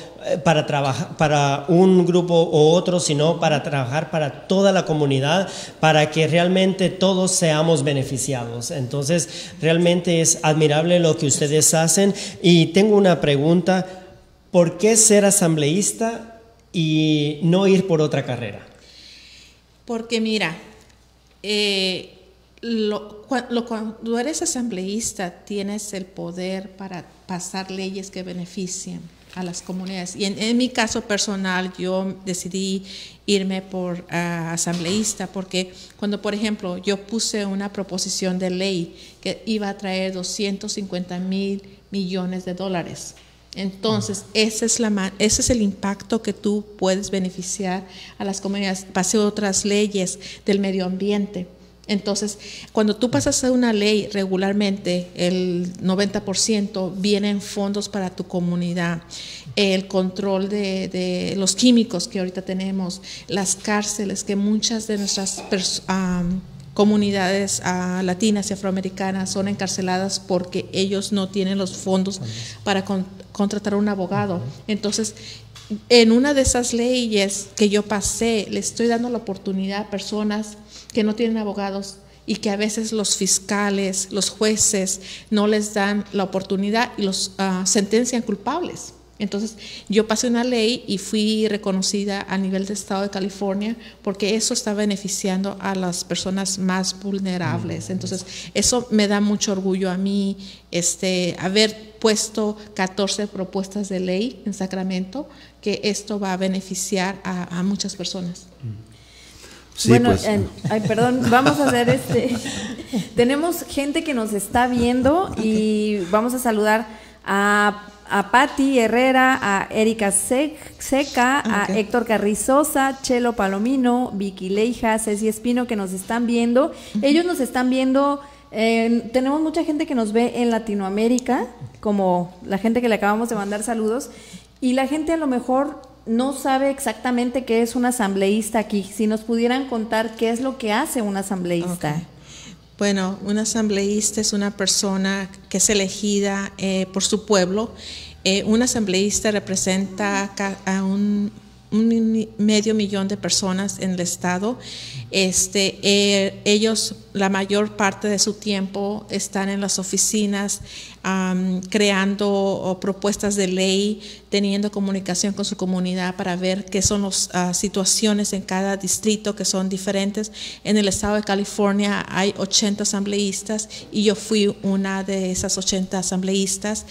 para trabajar para un grupo o otro, sino para trabajar para toda la comunidad, para que realmente todos seamos beneficiados. Entonces, realmente es admirable lo que ustedes hacen. Y tengo una pregunta, ¿por qué ser asambleísta y no ir por otra carrera? Porque mira, eh, lo, cuando eres asambleísta tienes el poder para pasar leyes que beneficien a las comunidades. Y en, en mi caso personal yo decidí irme por uh, asambleísta porque cuando, por ejemplo, yo puse una proposición de ley que iba a traer 250 mil millones de dólares entonces, ese es, la, ese es el impacto que tú puedes beneficiar a las comunidades. Pasé otras leyes del medio ambiente. Entonces, cuando tú pasas a una ley regularmente, el 90% vienen fondos para tu comunidad. El control de, de, los químicos que ahorita tenemos, las cárceles, que muchas de nuestras um, comunidades uh, latinas y afroamericanas son encarceladas porque ellos no tienen los fondos para con, contratar un abogado. Entonces, en una de esas leyes que yo pasé, le estoy dando la oportunidad a personas que no tienen abogados y que a veces los fiscales, los jueces no les dan la oportunidad y los uh, sentencian culpables. Entonces, yo pasé una ley y fui reconocida a nivel de Estado de California porque eso está beneficiando a las personas más vulnerables. Entonces, eso me da mucho orgullo a mí, este, haber puesto 14 propuestas de ley en Sacramento, que esto va a beneficiar a, a muchas personas. Sí, bueno, pues. eh, ay, perdón, vamos a hacer este. Tenemos gente que nos está viendo y vamos a saludar a a Patti Herrera, a Erika Seca, a okay. Héctor Carrizosa, Chelo Palomino, Vicky Leija, Ceci Espino que nos están viendo. Uh -huh. Ellos nos están viendo, eh, tenemos mucha gente que nos ve en Latinoamérica, como la gente que le acabamos de mandar saludos, y la gente a lo mejor no sabe exactamente qué es un asambleísta aquí. Si nos pudieran contar qué es lo que hace un asambleísta. Okay. Bueno, un asambleísta es una persona que es elegida eh, por su pueblo. Eh, un asambleísta representa a un, un, medio millón de personas en el estado. Este, eh, ellos, la mayor parte de su tiempo, están en las oficinas creando propuestas de ley, teniendo comunicación con su comunidad para ver qué son las uh, situaciones en cada distrito que son diferentes. En el estado de California hay 80 asambleístas y yo fui una de esas 80 asambleístas.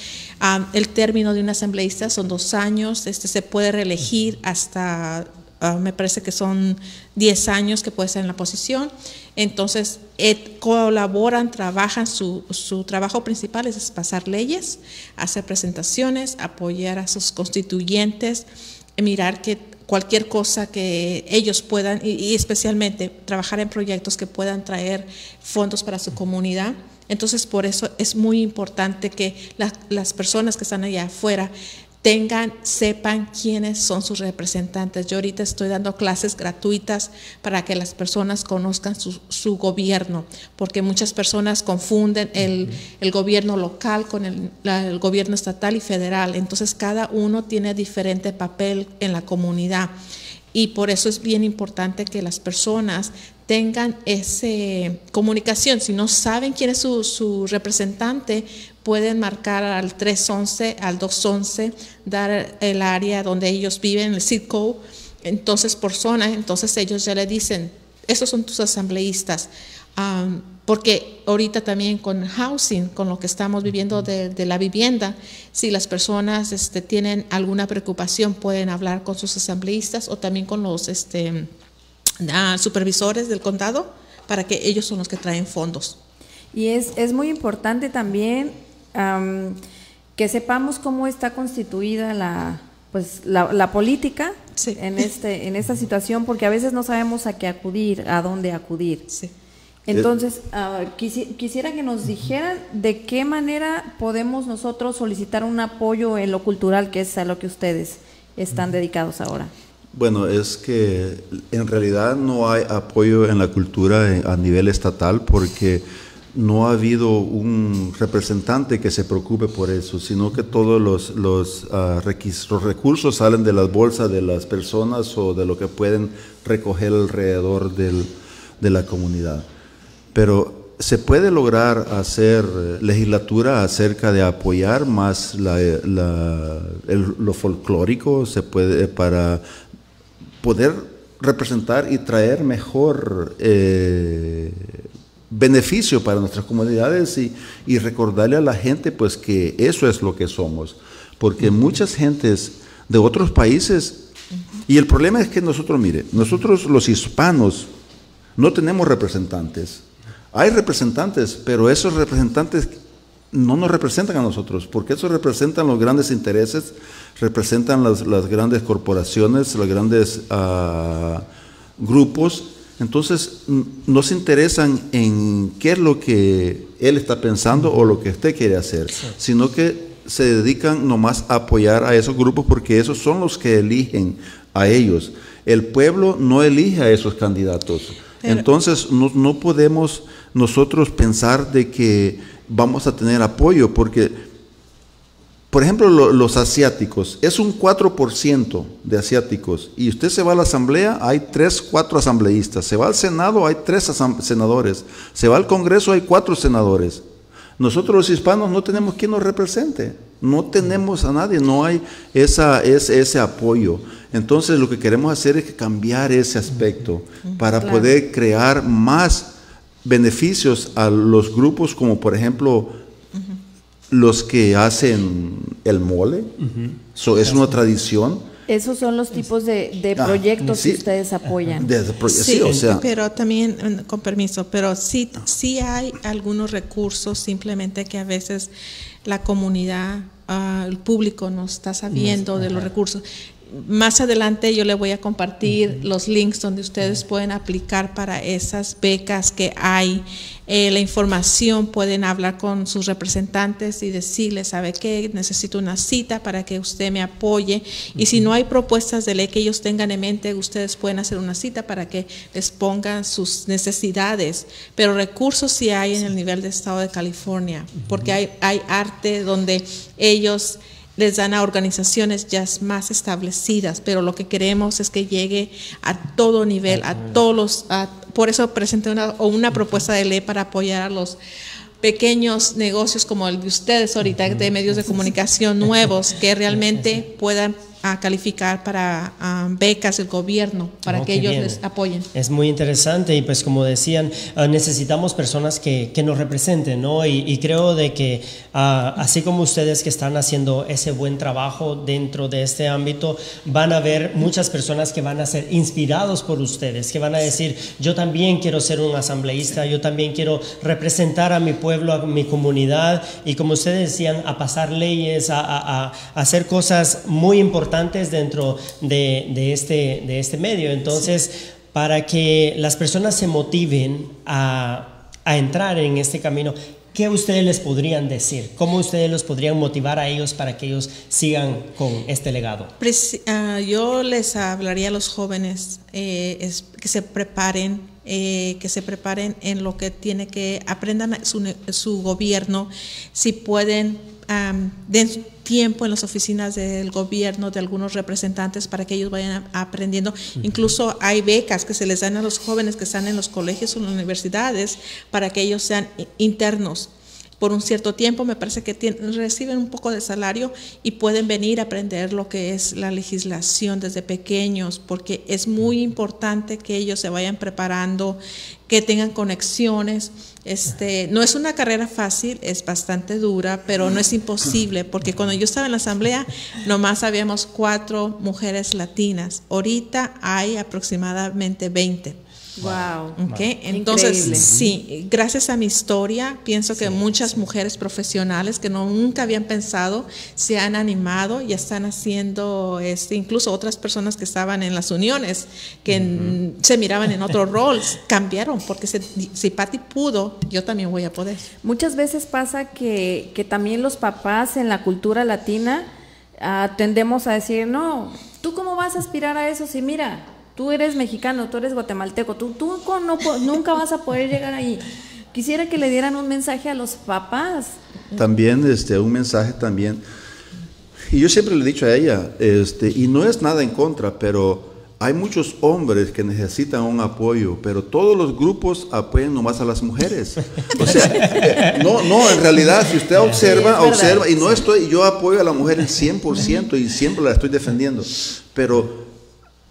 El término de un asambleísta son dos años, este se puede reelegir hasta Uh, me parece que son 10 años que puede estar en la posición. Entonces, eh, colaboran, trabajan, su, su, trabajo principal es pasar leyes, hacer presentaciones, apoyar a sus constituyentes, mirar que cualquier cosa que ellos puedan, y, especialmente trabajar en proyectos que puedan traer fondos para su comunidad. Entonces, por eso es muy importante que la, las personas que están allá afuera tengan, sepan quiénes son sus representantes. Yo ahorita estoy dando clases gratuitas para que las personas conozcan su, gobierno, porque muchas personas confunden el, gobierno local con el, el, gobierno estatal y federal. Entonces cada uno tiene diferente papel en la comunidad. Y por eso es bien importante que las personas tengan esa comunicación. Si no saben quién es su, representante, pueden marcar al 311, al 211, dar el área donde ellos viven, el zip entonces por zona, entonces ellos ya le dicen, esos son tus asambleístas. porque ahorita también con housing, con lo que estamos viviendo de, la vivienda, si las personas este, tienen alguna preocupación, pueden hablar con sus asambleístas o también con los... Este, supervisores del condado para que ellos son los que traen fondos. Y es, es muy importante también que sepamos cómo está constituida la, pues, la, política en, este, en esta situación, porque a veces no sabemos a qué acudir, a dónde acudir. Entonces, ah, quisiera que nos dijeran de qué manera podemos nosotros solicitar un apoyo en lo cultural, que es a lo que ustedes están dedicados ahora. Bueno, es que en realidad no hay apoyo en la cultura a nivel estatal porque no ha habido un representante que se preocupe por eso, sino que todos los, ah, recursos salen de las bolsas de las personas o de lo que pueden recoger alrededor de la comunidad. Pero se puede lograr hacer legislatura acerca de apoyar más lo folclórico, se puede para poder representar y traer mejor eh, beneficio para nuestras comunidades y, recordarle a la gente pues que eso es lo que somos. Porque muchas gentes de otros países, y el problema es que nosotros, mire, nosotros los hispanos no tenemos representantes. Hay representantes, pero esos representantes no nos representan a nosotros, porque eso representan los grandes intereses, representan las, grandes corporaciones, los grandes ah, grupos. Entonces, no se interesan en qué es lo que él está pensando o lo que usted quiere hacer, sino que se dedican nomás a apoyar a esos grupos porque esos son los que eligen a ellos. El pueblo no elige a esos candidatos. Entonces, no, no podemos nosotros pensar de que vamos a tener apoyo, porque, por ejemplo, los asiáticos, es un 4% de asiáticos, y usted se va a la asamblea, hay 3, 4 asambleístas, se va al Senado, hay 3 senadores, se va al Congreso, hay 4 senadores. Nosotros los hispanos no tenemos quien nos represente, no tenemos a nadie, no hay esa, ese, ese apoyo. Entonces lo que queremos hacer es cambiar ese aspecto para poder crear más beneficios a los grupos como por ejemplo los que hacen el mole. es una tradición. Esos son los tipos de, ah, proyectos que ustedes apoyan. sí, pero también, con permiso, pero sí, sí hay algunos recursos, simplemente que a veces la comunidad, ah, el público no está sabiendo de los recursos más adelante yo le voy a compartir los links donde ustedes pueden aplicar para esas becas que hay. Eh, la información, pueden hablar con sus representantes y decirles, ¿sabe qué? Necesito una cita para que usted me apoye. Y si no hay propuestas de ley que ellos tengan en mente, ustedes pueden hacer una cita para que les pongan sus necesidades. Pero recursos sí hay en el nivel de Estado de California, porque hay, hay arte donde ellos les dan a organizaciones ya más establecidas, pero lo que queremos es que llegue a todo nivel, a todos los, por eso presenté una, una propuesta de ley para apoyar a los pequeños negocios como el de ustedes ahorita, de medios de comunicación nuevos, que realmente puedan a calificar para becas del gobierno, para oh, que ellos les apoyen. Es muy interesante y pues como decían, ah, necesitamos personas que, que, nos representen, ¿no? Y, creo de que ah, así como ustedes que están haciendo ese buen trabajo dentro de este ámbito, van a ver muchas personas que van a ser inspirados por ustedes, que van a decir, yo también quiero ser un asambleísta, yo también quiero representar a mi pueblo, a mi comunidad y como ustedes decían, a pasar leyes, a, a, a hacer cosas muy importantes dentro de, este, de este medio. Entonces, para que las personas se motiven a, entrar en este camino, ¿qué ustedes les podrían decir? ¿Cómo ustedes los podrían motivar a ellos para que ellos sigan con este legado? Uh, yo les hablaría a los jóvenes eh, es, que se preparen, eh, que se preparen en lo que tiene que aprendan su, su gobierno, si pueden um, den tiempo en las oficinas del gobierno, de algunos representantes, para que ellos vayan aprendiendo. Incluso hay becas que se les dan a los jóvenes que están en los colegios o en las universidades para que ellos sean internos por un cierto tiempo, me parece que reciben un poco de salario y pueden venir a aprender lo que es la legislación desde pequeños, porque es muy importante que ellos se vayan preparando, que tengan conexiones. Este, no es una carrera fácil, es bastante dura, pero no es imposible, porque cuando yo estaba en la asamblea, nomás habíamos cuatro mujeres latinas. Ahorita hay aproximadamente 20. Wow. Okay. Entonces, sí, gracias a mi historia, pienso que muchas mujeres profesionales que no, nunca habían pensado se han animado y están haciendo, este, incluso otras personas que estaban en las uniones, que se miraban en otros roles, cambiaron, porque si Patti pudo, yo también voy a poder. Muchas veces pasa que, que también los papás en la cultura latina uh, tendemos a decir, no, ¿tú cómo vas a aspirar a eso si mira? Tú eres mexicano, tú eres guatemalteco, tú, tú no, nunca vas a poder llegar ahí. Quisiera que le dieran un mensaje a los papás. También, este, un mensaje también. Y yo siempre le he dicho a ella, este, y no es nada en contra, pero hay muchos hombres que necesitan un apoyo, pero todos los grupos apoyan nomás a las mujeres. O sea, no, no, en realidad, si usted observa, observa, y no estoy, yo apoyo a la mujer en 100% y siempre la estoy defendiendo, pero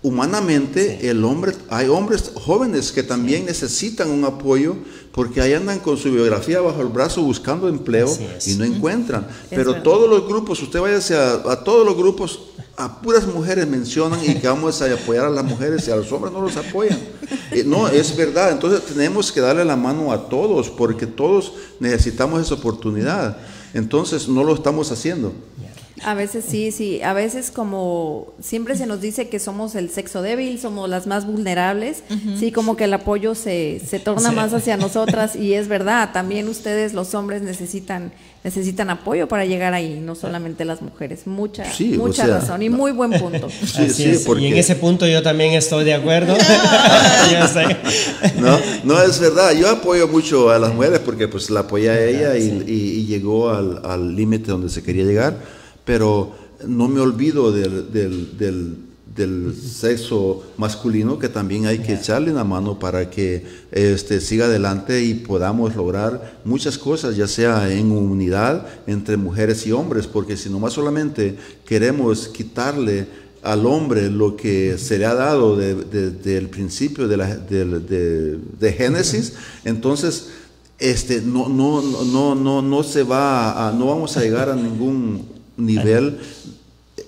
humanamente el hombre, hay hombres jóvenes que también necesitan un apoyo porque ahí andan con su biografía bajo el brazo buscando empleo y no encuentran. Pero todos los grupos, usted vaya a, a todos los grupos, a puras mujeres mencionan y que vamos a apoyar a las mujeres y a los hombres no los apoyan. Eh, no, es verdad. Entonces tenemos que darle la mano a todos porque todos necesitamos esa oportunidad. Entonces no lo estamos haciendo. A veces sí, sí. A veces como siempre se nos dice que somos el sexo débil, somos las más vulnerables, sí, como que el apoyo se, se torna más hacia nosotras y es verdad, también ustedes los hombres necesitan necesitan apoyo para llegar ahí, no solamente las mujeres. Mucha, mucha razón y muy buen punto. Sí, Y en ese punto yo también estoy de acuerdo. no, no, es verdad. Yo apoyo mucho a las mujeres porque pues la apoyé a ella y, y, llegó al límite donde se quería llegar pero no me olvido del, del, sexo masculino que también hay que echarle una mano para que este, siga adelante y podamos lograr muchas cosas, ya sea en unidad entre mujeres y hombres, porque si no más solamente queremos quitarle al hombre lo que se le ha dado desde el principio de, la, de, Génesis, entonces este, no, no, no, no, no se va a, no vamos a llegar a ningún nivel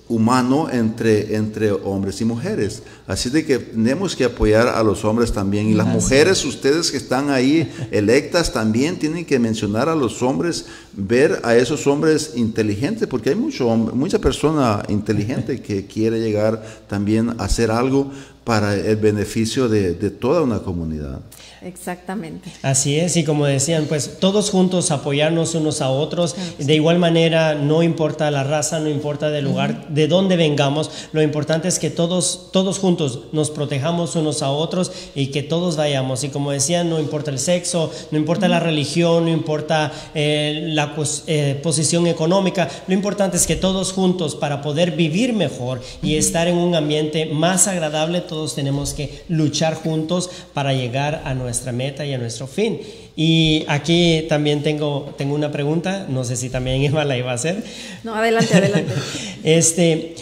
humano entre, entre hombres y mujeres. Así de que tenemos que apoyar a los hombres también. Y las mujeres, ustedes que están ahí electas, también tienen que mencionar a los hombres, ver a esos hombres inteligentes, porque hay mucho mucha persona inteligente que quiere llegar también a hacer algo para el beneficio de, de toda una comunidad. Exactamente. Así es, y como decían, pues todos juntos apoyarnos unos a otros. De igual manera, no importa la raza, no importa del lugar, de dónde vengamos, lo importante es que todos, todos juntos nos protejamos unos a otros y que todos vayamos. Y como decían, no importa el sexo, no importa la religión, no importa eh, la eh, posición económica, lo importante es que todos juntos, para poder vivir mejor y estar en un ambiente más agradable, todos tenemos que luchar juntos para llegar a nuestra nuestra meta y a nuestro fin. Y aquí también tengo, tengo una pregunta, no sé si también Eva la iba a hacer. No, adelante, adelante. este,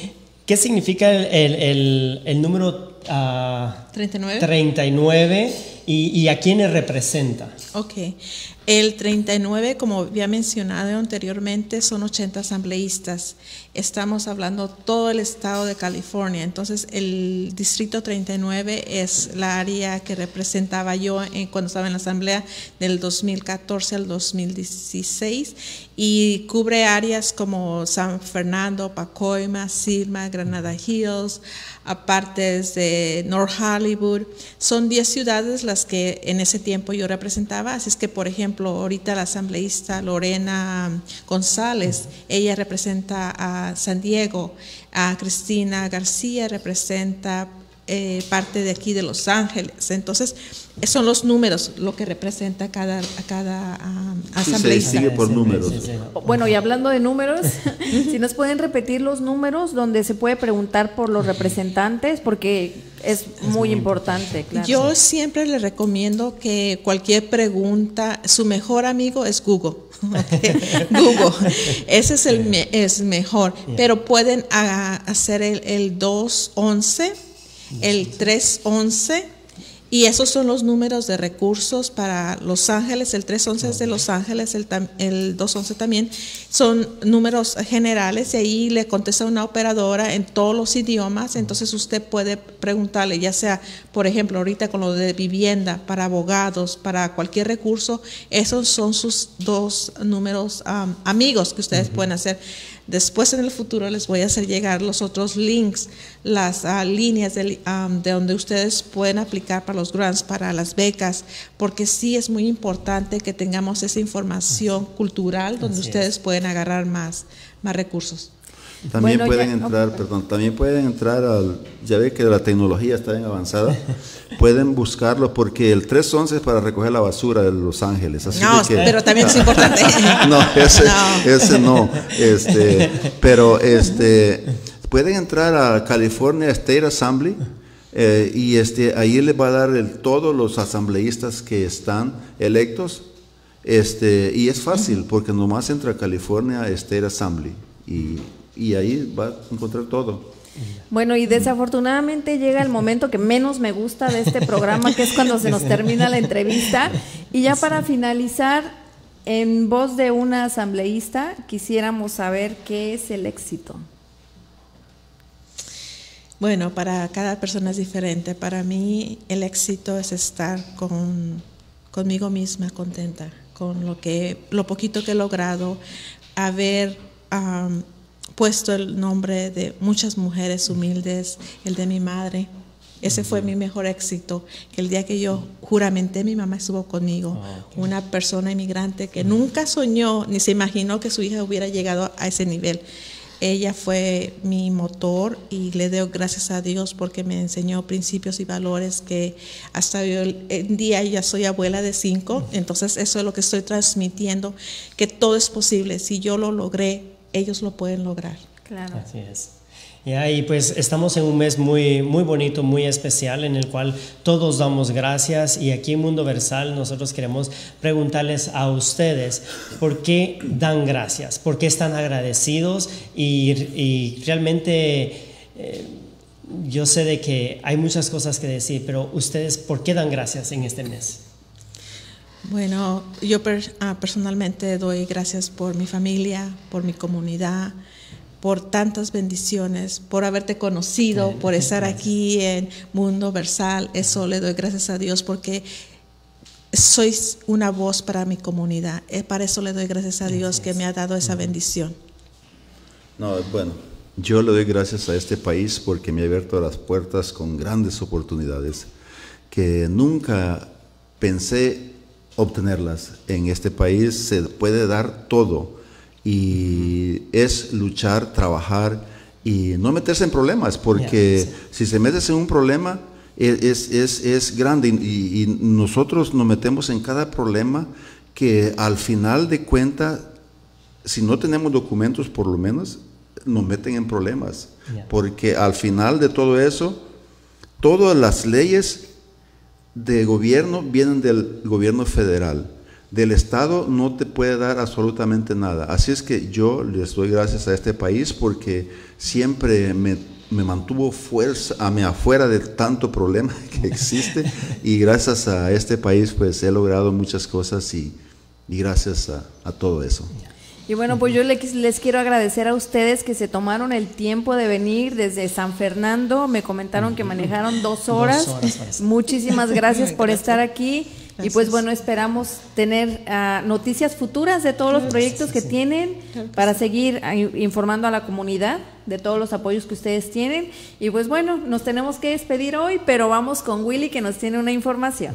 ¿Qué significa el, el, el número 39. Ah, 39 y, y, a quiénes representa? Ok. El 39, como había mencionado anteriormente, son 80 asambleístas. Estamos hablando todo el estado de California. Entonces, el distrito 39 es la área que representaba yo cuando estaba en la asamblea del 2014 al 2016 y cubre áreas como San Fernando, Pacoima, Silma, Granada Hills, partes de North Hollywood. Son 10 ciudades las que en ese tiempo yo representaba. Así es que, por ejemplo, ahorita la asambleísta Lorena González, ella representa a San Diego, a Cristina García representa eh, parte de aquí de Los Ángeles. Entonces, son los números lo que representa cada, a cada um, asambleísta. sigue por números. Bueno, y hablando de números, si nos pueden repetir los números donde se puede preguntar por los representantes, porque es, muy, importante. Claro. Yo siempre le recomiendo que cualquier pregunta, su mejor amigo es Google. Google, ese es el es mejor, pero pueden hacer el, el 211 el 311 y esos son los números de recursos para Los Ángeles, el 311 es de Los Ángeles, el, el 211 también, son números generales y ahí le contesta una operadora en todos los idiomas, entonces usted puede preguntarle, ya sea, por ejemplo, ahorita con lo de vivienda, para abogados, para cualquier recurso, esos son sus dos números amigos que ustedes pueden hacer. Después en el futuro les voy a hacer llegar los otros links, las ah, líneas de, de, donde ustedes pueden aplicar para los grants, para las becas, porque sí es muy importante que tengamos esa información cultural donde ustedes pueden agarrar más, más recursos. También pueden entrar, perdón, también pueden entrar al, ya ve que la tecnología está bien avanzada, pueden buscarlo porque el 311 es para recoger la basura de Los Ángeles. Así no, pero también es importante. no, ese no, ese no este, pero este, pueden entrar a California State Assembly eh, y este, ahí les va a dar el, todos los asambleístas que están electos este, y es fácil porque nomás entra a California State Assembly y y ahí va a encontrar todo. Bueno, y desafortunadamente llega el momento que menos me gusta de este programa, que es cuando se nos termina la entrevista. Y ya para finalizar, en voz de una asambleísta, quisiéramos saber qué es el éxito. Bueno, para cada persona es diferente. Para mí el éxito es estar con, conmigo misma contenta, con lo, que, lo poquito que he logrado, haber puesto el nombre de muchas mujeres humildes, el de mi madre. Ese fue mi mejor éxito, que el día que yo juramenté, mi mamá estuvo conmigo, ah, una persona inmigrante que nunca soñó ni se imaginó que su hija hubiera llegado a ese nivel. Ella fue mi motor y le doy gracias a Dios porque me enseñó principios y valores que hasta hoy en día ya soy abuela de cinco, entonces eso es lo que estoy transmitiendo, que todo es posible. Si yo lo logré, ellos lo pueden lograr. Claro. Así es. Y ahí pues estamos en un mes muy, muy bonito, muy especial, en el cual todos damos gracias y aquí en Mundo Versal nosotros queremos preguntarles a ustedes por qué dan gracias, por qué están agradecidos y, realmente eh, yo sé de que hay muchas cosas que decir, pero ustedes por qué dan gracias en este mes. Bueno, yo ah, personalmente doy gracias por mi familia, por mi comunidad, por tantas bendiciones, por haberte conocido, por estar aquí en Mundo Versal. Eso le doy gracias a Dios porque sois una voz para mi comunidad. Eh, para eso le doy gracias a Dios que me ha dado esa bendición. No, bueno, yo le doy gracias a este país porque me ha abierto las puertas con grandes oportunidades que nunca pensé obtenerlas. En este país se puede dar todo. Y es luchar, trabajar y no meterse en problemas, porque si se metes en un problema e, es, es, es grande. Y, y, nosotros nos metemos en cada problema que al final de cuenta, si no tenemos documentos por lo menos, nos meten en problemas, porque al final de todo eso, todas las leyes de gobierno vienen del gobierno federal. Del Estado no te puede dar absolutamente nada. Así es que yo les doy gracias a este país porque siempre me, mantuvo fuerza, a mí afuera de tanto problema que existe y gracias a este país pues he logrado muchas cosas y, gracias a todo eso. Y bueno, pues yo les, quiero agradecer a ustedes que se tomaron el tiempo de venir desde San Fernando. Me comentaron que manejaron dos horas. Muchísimas gracias por estar aquí. Y pues bueno, esperamos tener ah, noticias futuras de todos los proyectos que tienen para seguir ah, informando a la comunidad de todos los apoyos que ustedes tienen. Y pues bueno, nos tenemos que despedir hoy, pero vamos con Willy que nos tiene una información.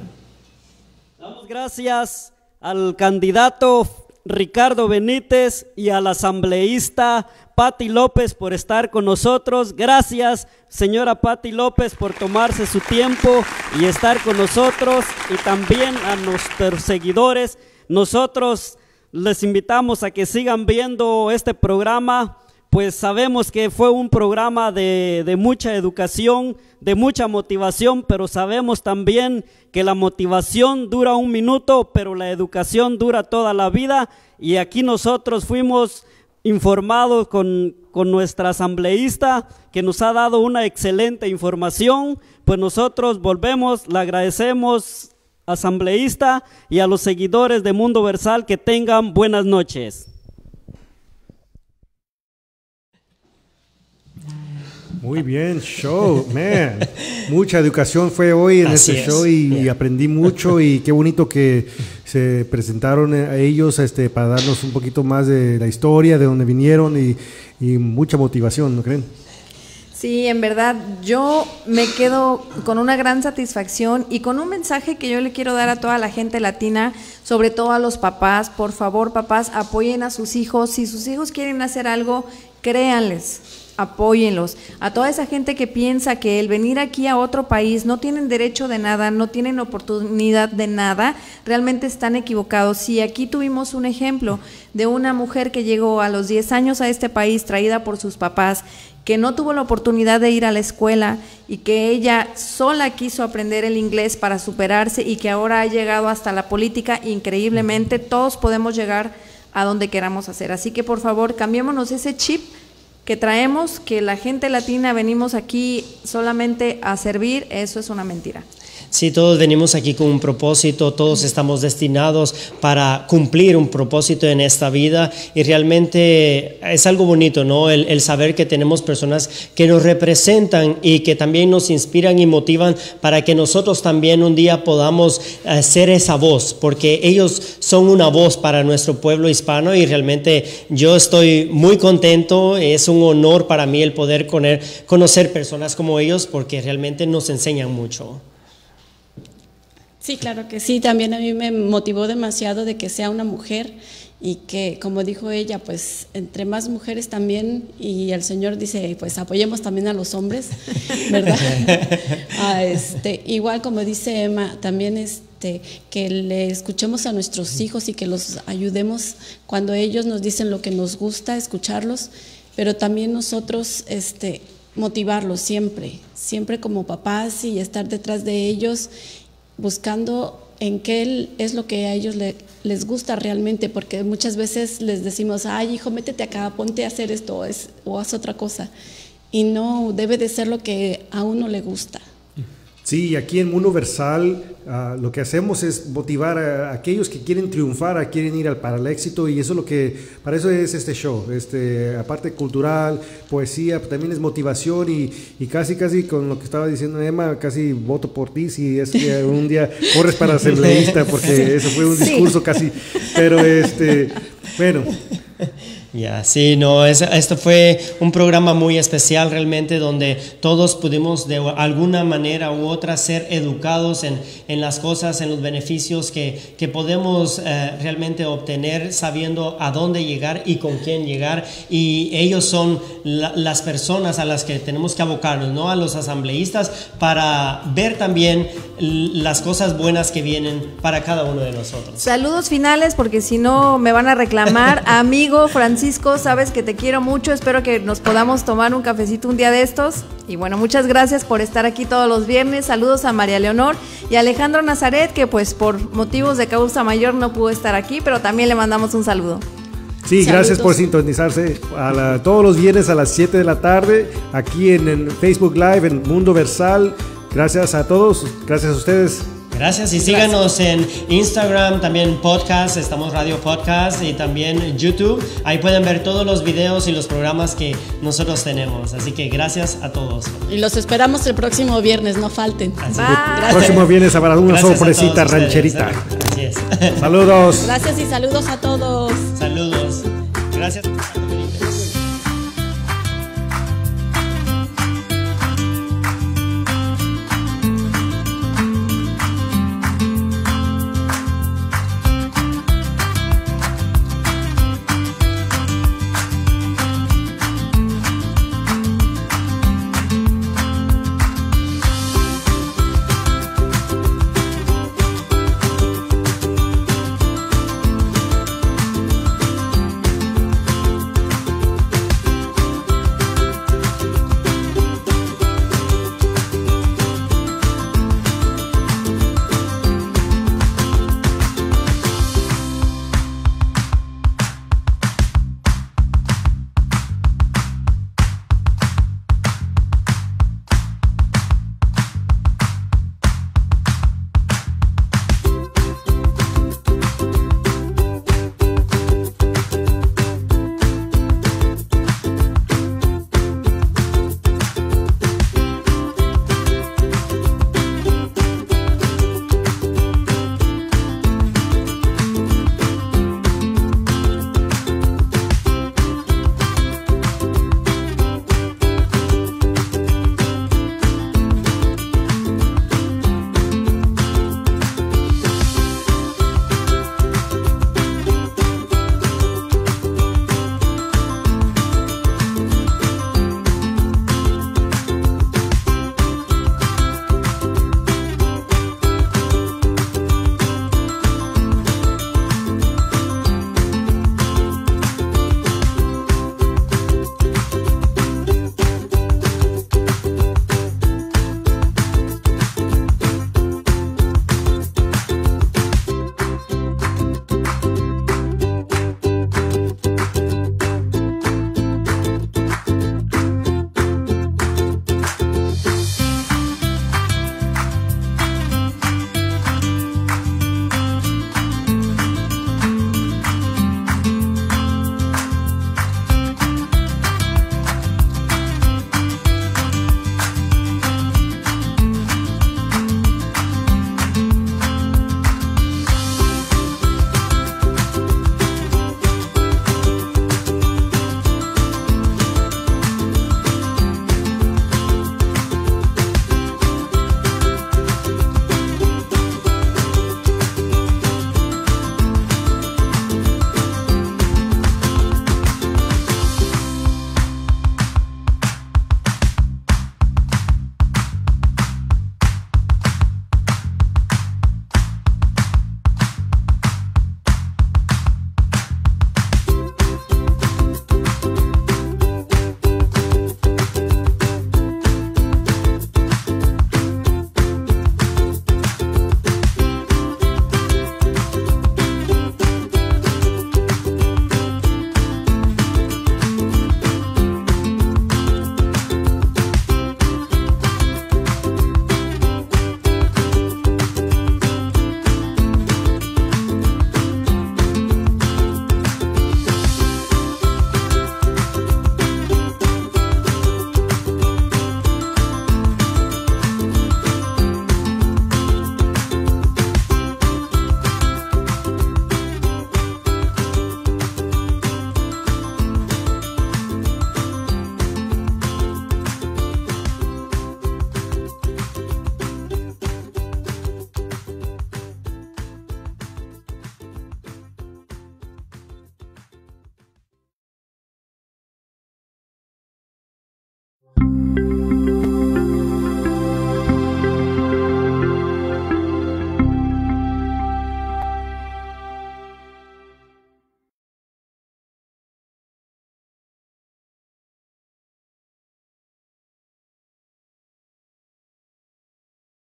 Damos gracias al candidato Ricardo Benítez y al asambleísta Patti López por estar con nosotros. Gracias, señora Patti López, por tomarse su tiempo y estar con nosotros y también a nuestros seguidores. Nosotros les invitamos a que sigan viendo este programa pues sabemos que fue un programa de, de, mucha educación, de mucha motivación, pero sabemos también que la motivación dura un minuto, pero la educación dura toda la vida. Y aquí nosotros fuimos informados con, con nuestra asambleísta que nos ha dado una excelente información, pues nosotros volvemos, le agradecemos asambleísta y a los seguidores de Mundo Versal que tengan buenas noches. Muy bien, show, man. Mucha educación fue hoy en Así este es. show y, aprendí mucho y qué bonito que se presentaron a ellos este, para darnos un poquito más de la historia, de dónde vinieron y, y mucha motivación, ¿no creen? Sí, en verdad, yo me quedo con una gran satisfacción y con un mensaje que yo le quiero dar a toda la gente latina, sobre todo a los papás. Por favor, papás, apoyen a sus hijos. Si sus hijos quieren hacer algo, créanles, apóyenlos. A toda esa gente que piensa que el venir aquí a otro país no tienen derecho de nada, no tienen oportunidad de nada, realmente están equivocados. Si aquí tuvimos un ejemplo de una mujer que llegó a los 10 años a este país traída por sus papás, que no tuvo la oportunidad de ir a la escuela y que ella sola quiso aprender el inglés para superarse y que ahora ha llegado hasta la política increíblemente, todos podemos llegar a donde queramos hacer. Así que por favor, cambiémonos ese chip que traemos, que la gente latina venimos aquí solamente a servir, eso es una mentira. Sí, todos venimos aquí con un propósito, todos estamos destinados para cumplir un propósito en esta vida y realmente es algo bonito, ¿no? El, el, saber que tenemos personas que nos representan y que también nos inspiran y motivan para que nosotros también un día podamos uh, ser esa voz, porque ellos son una voz para nuestro pueblo hispano y realmente yo estoy muy contento, es un honor para mí el poder conocer personas como ellos porque realmente nos enseñan mucho. Sí, claro que sí. También a mí me motivó demasiado de que sea una mujer y que, como dijo ella, pues entre más mujeres también, y el Señor dice, pues apoyemos también a los hombres, ¿verdad? ah, este, igual como dice Emma, también este, que le escuchemos a nuestros hijos y que los ayudemos cuando ellos nos dicen lo que nos gusta, escucharlos, pero también nosotros este, motivarlos siempre, siempre como papás y estar detrás de ellos buscando en qué es lo que a ellos le, les gusta realmente, porque muchas veces les decimos, ay hijo, métete acá, ponte a hacer esto o, es, o haz otra cosa. Y no, debe de ser lo que a uno le gusta. Sí, aquí en Mundo Versal uh, lo que hacemos es motivar a, a, aquellos que quieren triunfar, a quieren ir al, para el éxito y eso es lo que, para eso es este show, este, aparte cultural, poesía, también es motivación y, y casi, casi con lo que estaba diciendo Emma, casi voto por ti si es que un día corres para asambleísta porque eso fue un discurso sí. casi, pero este, bueno. Ya, yeah, sí, no, es, esto fue un programa muy especial realmente donde todos pudimos de alguna manera u otra ser educados en, en las cosas, en los beneficios que, que podemos eh, realmente obtener sabiendo a dónde llegar y con quién llegar. Y ellos son la, las personas a las que tenemos que abocarnos, ¿no? A los asambleístas para ver también las cosas buenas que vienen para cada uno de nosotros. Saludos finales porque si no me van a reclamar. Amigo Francisco, sabes que te quiero mucho, espero que nos podamos tomar un cafecito un día de estos. Y bueno, muchas gracias por estar aquí todos los viernes. Saludos a María Leonor y a Alejandro Nazaret, que pues por motivos de causa mayor no pudo estar aquí, pero también le mandamos un saludo. Sí, Saludos. gracias por sintonizarse a la, todos los viernes a las 7 de la tarde aquí en, en Facebook Live, en Mundo Versal. Gracias a todos, gracias a ustedes. Gracias y síganos en Instagram, también podcast, estamos Radio Podcast y también YouTube. Ahí pueden ver todos los videos y los programas que nosotros tenemos. Así que gracias a todos. Y los esperamos el próximo viernes, no falten. Así el próximo viernes habrá una gracias sorpresita rancherita. Así es. Saludos. Gracias y saludos a todos. Saludos. Gracias.